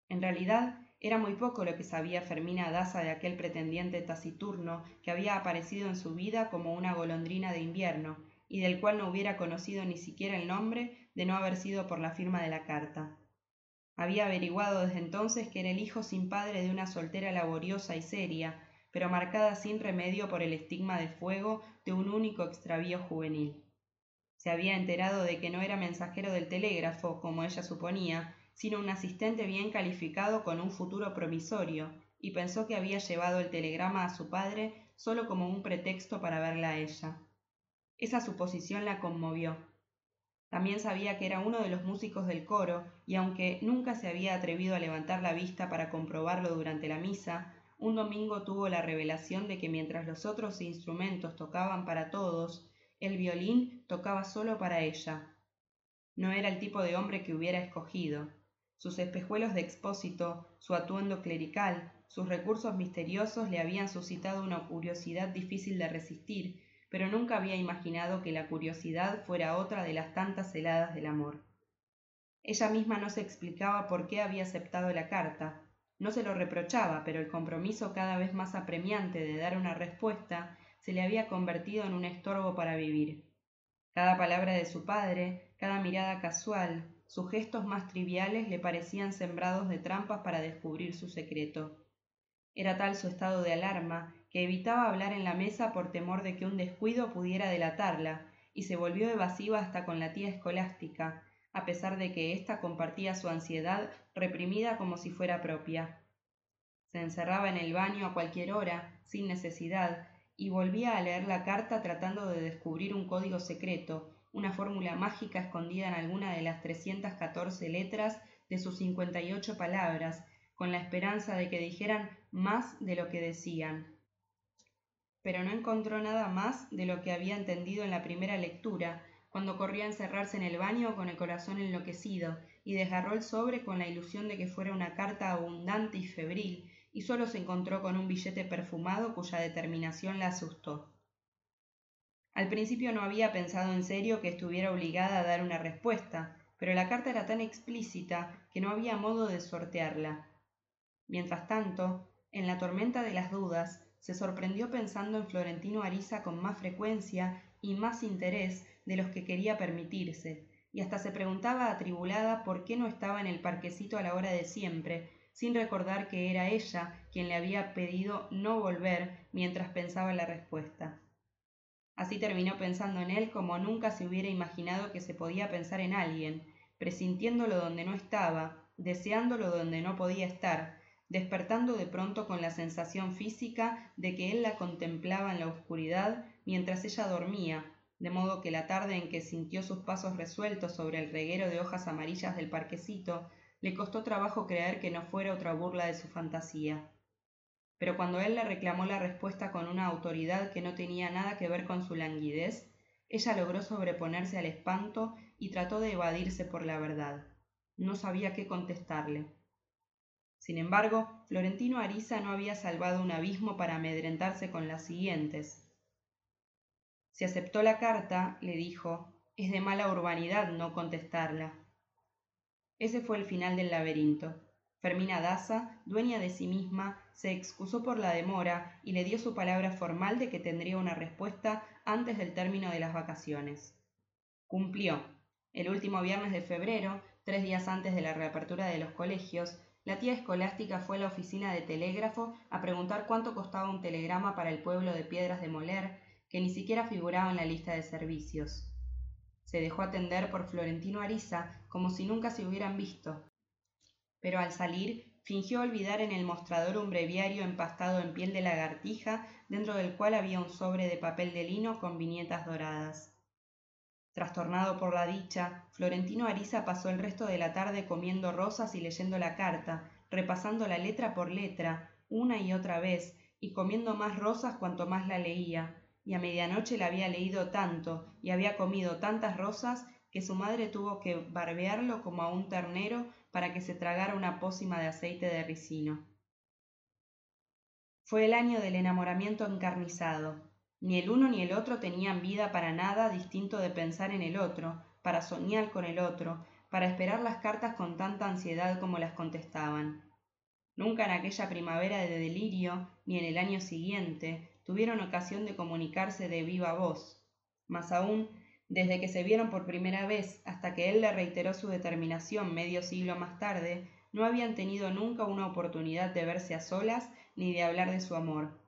En realidad, era muy poco lo que sabía Fermina Daza de aquel pretendiente taciturno que había aparecido en su vida como una golondrina de invierno, y del cual no hubiera conocido ni siquiera el nombre de no haber sido por la firma de la carta. Había averiguado desde entonces que era el hijo sin padre de una soltera laboriosa y seria, pero marcada sin remedio por el estigma de fuego de un único extravío juvenil. Se había enterado de que no era mensajero del telégrafo, como ella suponía, sino un asistente bien calificado con un futuro promisorio, y pensó que había llevado el telegrama a su padre solo como un pretexto para verla a ella. Esa suposición la conmovió. También sabía que era uno de los músicos del coro, y aunque nunca se había atrevido a levantar la vista para comprobarlo durante la misa, un domingo tuvo la revelación de que mientras los otros instrumentos tocaban para todos, el violín tocaba solo para ella. No era el tipo de hombre que hubiera escogido sus espejuelos de expósito, su atuendo clerical, sus recursos misteriosos le habían suscitado una curiosidad difícil de resistir, pero nunca había imaginado que la curiosidad fuera otra de las tantas heladas del amor. Ella misma no se explicaba por qué había aceptado la carta, no se lo reprochaba, pero el compromiso cada vez más apremiante de dar una respuesta se le había convertido en un estorbo para vivir. Cada palabra de su padre, cada mirada casual, sus gestos más triviales le parecían sembrados de trampas para descubrir su secreto. Era tal su estado de alarma que evitaba hablar en la mesa por temor de que un descuido pudiera delatarla, y se volvió evasiva hasta con la tía escolástica, a pesar de que ésta compartía su ansiedad reprimida como si fuera propia. Se encerraba en el baño a cualquier hora, sin necesidad, y volvía a leer la carta tratando de descubrir un código secreto, una fórmula mágica escondida en alguna de las trescientas catorce letras de sus cincuenta y ocho palabras, con la esperanza de que dijeran más de lo que decían. Pero no encontró nada más de lo que había entendido en la primera lectura, cuando corrió a encerrarse en el baño con el corazón enloquecido, y desgarró el sobre con la ilusión de que fuera una carta abundante y febril, y solo se encontró con un billete perfumado cuya determinación la asustó. Al principio no había pensado en serio que estuviera obligada a dar una respuesta, pero la carta era tan explícita que no había modo de sortearla. Mientras tanto, en la tormenta de las dudas, se sorprendió pensando en Florentino Ariza con más frecuencia y más interés de los que quería permitirse, y hasta se preguntaba atribulada por qué no estaba en el parquecito a la hora de siempre, sin recordar que era ella quien le había pedido no volver mientras pensaba la respuesta. Así terminó pensando en él como nunca se hubiera imaginado que se podía pensar en alguien, presintiéndolo donde no estaba, deseándolo donde no podía estar, despertando de pronto con la sensación física de que él la contemplaba en la oscuridad mientras ella dormía, de modo que la tarde en que sintió sus pasos resueltos sobre el reguero de hojas amarillas del parquecito, le costó trabajo creer que no fuera otra burla de su fantasía. Pero cuando él le reclamó la respuesta con una autoridad que no tenía nada que ver con su languidez, ella logró sobreponerse al espanto y trató de evadirse por la verdad. No sabía qué contestarle. Sin embargo, Florentino Ariza no había salvado un abismo para amedrentarse con las siguientes. Si aceptó la carta, le dijo, es de mala urbanidad no contestarla. Ese fue el final del laberinto. Fermina Daza, dueña de sí misma, se excusó por la demora y le dio su palabra formal de que tendría una respuesta antes del término de las vacaciones. Cumplió. El último viernes de febrero, tres días antes de la reapertura de los colegios, la tía escolástica fue a la oficina de telégrafo a preguntar cuánto costaba un telegrama para el pueblo de Piedras de Moler que ni siquiera figuraba en la lista de servicios. Se dejó atender por Florentino Ariza como si nunca se hubieran visto. Pero al salir fingió olvidar en el mostrador un breviario empastado en piel de lagartija, dentro del cual había un sobre de papel de lino con viñetas doradas. Trastornado por la dicha, Florentino Ariza pasó el resto de la tarde comiendo rosas y leyendo la carta, repasando la letra por letra, una y otra vez, y comiendo más rosas cuanto más la leía, y a medianoche la había leído tanto y había comido tantas rosas que su madre tuvo que barbearlo como a un ternero para que se tragara una pócima de aceite de ricino. Fue el año del enamoramiento encarnizado. Ni el uno ni el otro tenían vida para nada distinto de pensar en el otro, para soñar con el otro, para esperar las cartas con tanta ansiedad como las contestaban. Nunca en aquella primavera de delirio, ni en el año siguiente, tuvieron ocasión de comunicarse de viva voz. Más aún, desde que se vieron por primera vez hasta que él le reiteró su determinación medio siglo más tarde, no habían tenido nunca una oportunidad de verse a solas ni de hablar de su amor.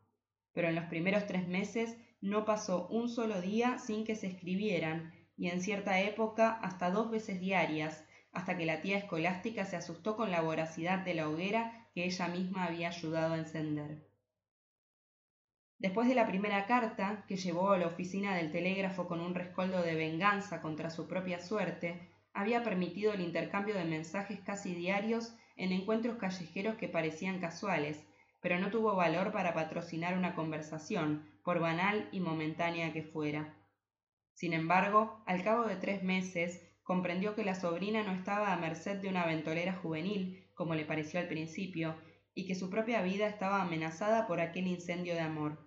Pero en los primeros tres meses no pasó un solo día sin que se escribieran, y en cierta época hasta dos veces diarias, hasta que la tía escolástica se asustó con la voracidad de la hoguera que ella misma había ayudado a encender. Después de la primera carta, que llevó a la oficina del telégrafo con un rescoldo de venganza contra su propia suerte, había permitido el intercambio de mensajes casi diarios en encuentros callejeros que parecían casuales, pero no tuvo valor para patrocinar una conversación, por banal y momentánea que fuera. Sin embargo, al cabo de tres meses, comprendió que la sobrina no estaba a merced de una aventurera juvenil, como le pareció al principio, y que su propia vida estaba amenazada por aquel incendio de amor.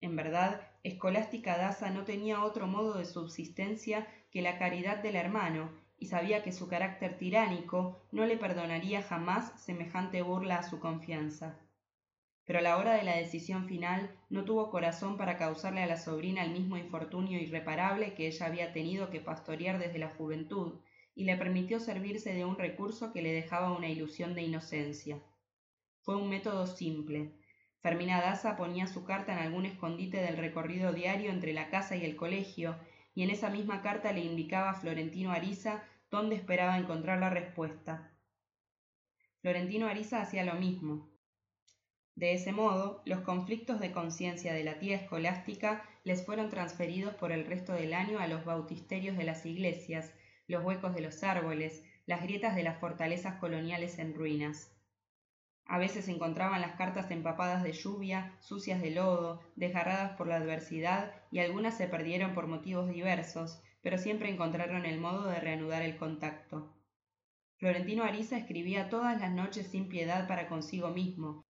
En verdad, Escolástica Daza no tenía otro modo de subsistencia que la caridad del hermano, y sabía que su carácter tiránico no le perdonaría jamás semejante burla a su confianza. Pero a la hora de la decisión final no tuvo corazón para causarle a la sobrina el mismo infortunio irreparable que ella había tenido que pastorear desde la juventud, y le permitió servirse de un recurso que le dejaba una ilusión de inocencia. Fue un método simple, Fermina Daza ponía su carta en algún escondite del recorrido diario entre la casa y el colegio, y en esa misma carta le indicaba a Florentino Ariza dónde esperaba encontrar la respuesta. Florentino Ariza hacía lo mismo. De ese modo, los conflictos de conciencia de la tía escolástica les fueron transferidos por el resto del año a los bautisterios de las iglesias, los huecos de los árboles, las grietas de las fortalezas coloniales en ruinas. A veces encontraban las cartas empapadas de lluvia, sucias de lodo, desgarradas por la adversidad, y algunas se perdieron por motivos diversos, pero siempre encontraron el modo de reanudar el contacto. Florentino Ariza escribía todas las noches sin piedad para consigo mismo,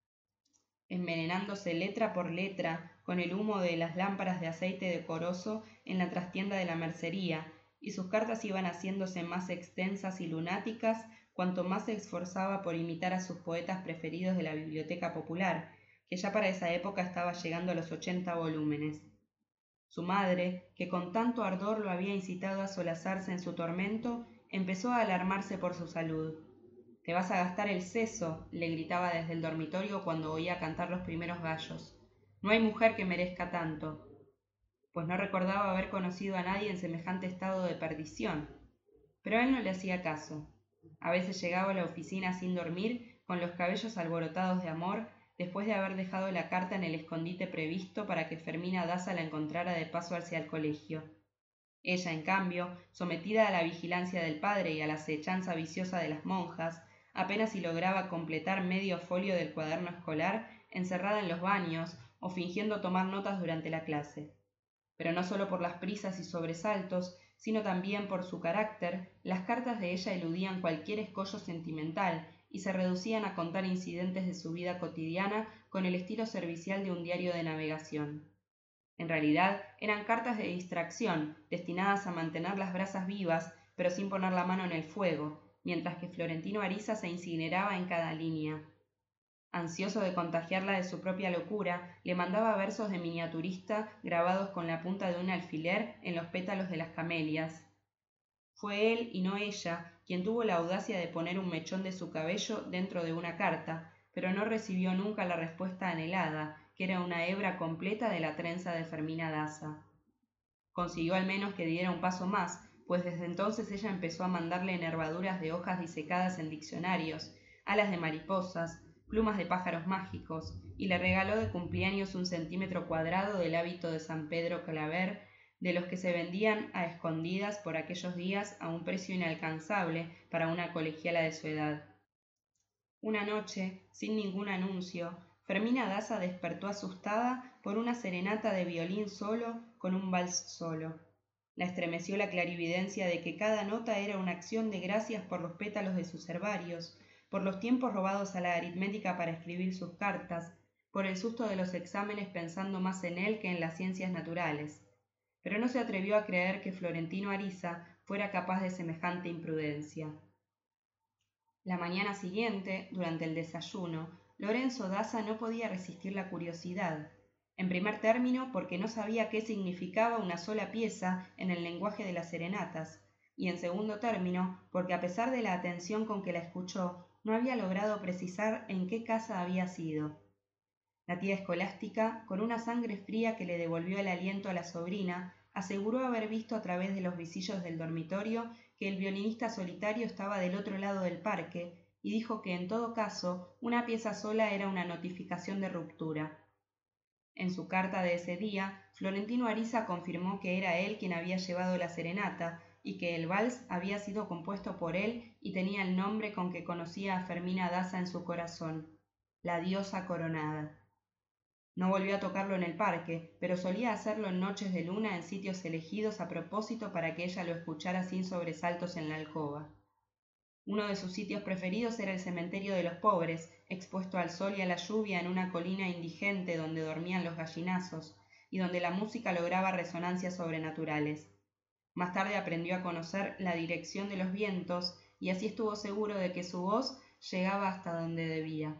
envenenándose letra por letra con el humo de las lámparas de aceite decoroso en la trastienda de la mercería, y sus cartas iban haciéndose más extensas y lunáticas cuanto más se esforzaba por imitar a sus poetas preferidos de la biblioteca popular, que ya para esa época estaba llegando a los ochenta volúmenes. Su madre, que con tanto ardor lo había incitado a solazarse en su tormento, empezó a alarmarse por su salud. Te vas a gastar el seso, le gritaba desde el dormitorio cuando oía cantar los primeros gallos. No hay mujer que merezca tanto. Pues no recordaba haber conocido a nadie en semejante estado de perdición. Pero él no le hacía caso. A veces llegaba a la oficina sin dormir, con los cabellos alborotados de amor, después de haber dejado la carta en el escondite previsto para que Fermina Daza la encontrara de paso hacia el colegio. Ella, en cambio, sometida a la vigilancia del padre y a la acechanza viciosa de las monjas, apenas si lograba completar medio folio del cuaderno escolar encerrada en los baños o fingiendo tomar notas durante la clase. Pero no solo por las prisas y sobresaltos, sino también por su carácter, las cartas de ella eludían cualquier escollo sentimental y se reducían a contar incidentes de su vida cotidiana con el estilo servicial de un diario de navegación. En realidad, eran cartas de distracción, destinadas a mantener las brasas vivas, pero sin poner la mano en el fuego, mientras que Florentino Ariza se incineraba en cada línea. Ansioso de contagiarla de su propia locura, le mandaba versos de miniaturista grabados con la punta de un alfiler en los pétalos de las camelias. Fue él y no ella quien tuvo la audacia de poner un mechón de su cabello dentro de una carta, pero no recibió nunca la respuesta anhelada, que era una hebra completa de la trenza de Fermina Daza. Consiguió al menos que diera un paso más, pues desde entonces ella empezó a mandarle nervaduras de hojas disecadas en diccionarios, alas de mariposas, plumas de pájaros mágicos, y le regaló de cumpleaños un centímetro cuadrado del hábito de San Pedro Claver, de los que se vendían a escondidas por aquellos días a un precio inalcanzable para una colegiala de su edad. Una noche, sin ningún anuncio, Fermina Daza despertó asustada por una serenata de violín solo con un vals solo. La estremeció la clarividencia de que cada nota era una acción de gracias por los pétalos de sus herbarios, por los tiempos robados a la aritmética para escribir sus cartas, por el susto de los exámenes pensando más en él que en las ciencias naturales. Pero no se atrevió a creer que Florentino Ariza fuera capaz de semejante imprudencia. La mañana siguiente, durante el desayuno, Lorenzo Daza no podía resistir la curiosidad. En primer término, porque no sabía qué significaba una sola pieza en el lenguaje de las serenatas, y en segundo término, porque a pesar de la atención con que la escuchó, no había logrado precisar en qué casa había sido. La tía escolástica, con una sangre fría que le devolvió el aliento a la sobrina, aseguró haber visto a través de los visillos del dormitorio que el violinista solitario estaba del otro lado del parque y dijo que en todo caso una pieza sola era una notificación de ruptura. En su carta de ese día, Florentino Ariza confirmó que era él quien había llevado la serenata y que el vals había sido compuesto por él y tenía el nombre con que conocía a Fermina Daza en su corazón, la diosa coronada. No volvió a tocarlo en el parque, pero solía hacerlo en noches de luna en sitios elegidos a propósito para que ella lo escuchara sin sobresaltos en la alcoba. Uno de sus sitios preferidos era el cementerio de los pobres, expuesto al sol y a la lluvia en una colina indigente donde dormían los gallinazos, y donde la música lograba resonancias sobrenaturales. Más tarde aprendió a conocer la dirección de los vientos y así estuvo seguro de que su voz llegaba hasta donde debía.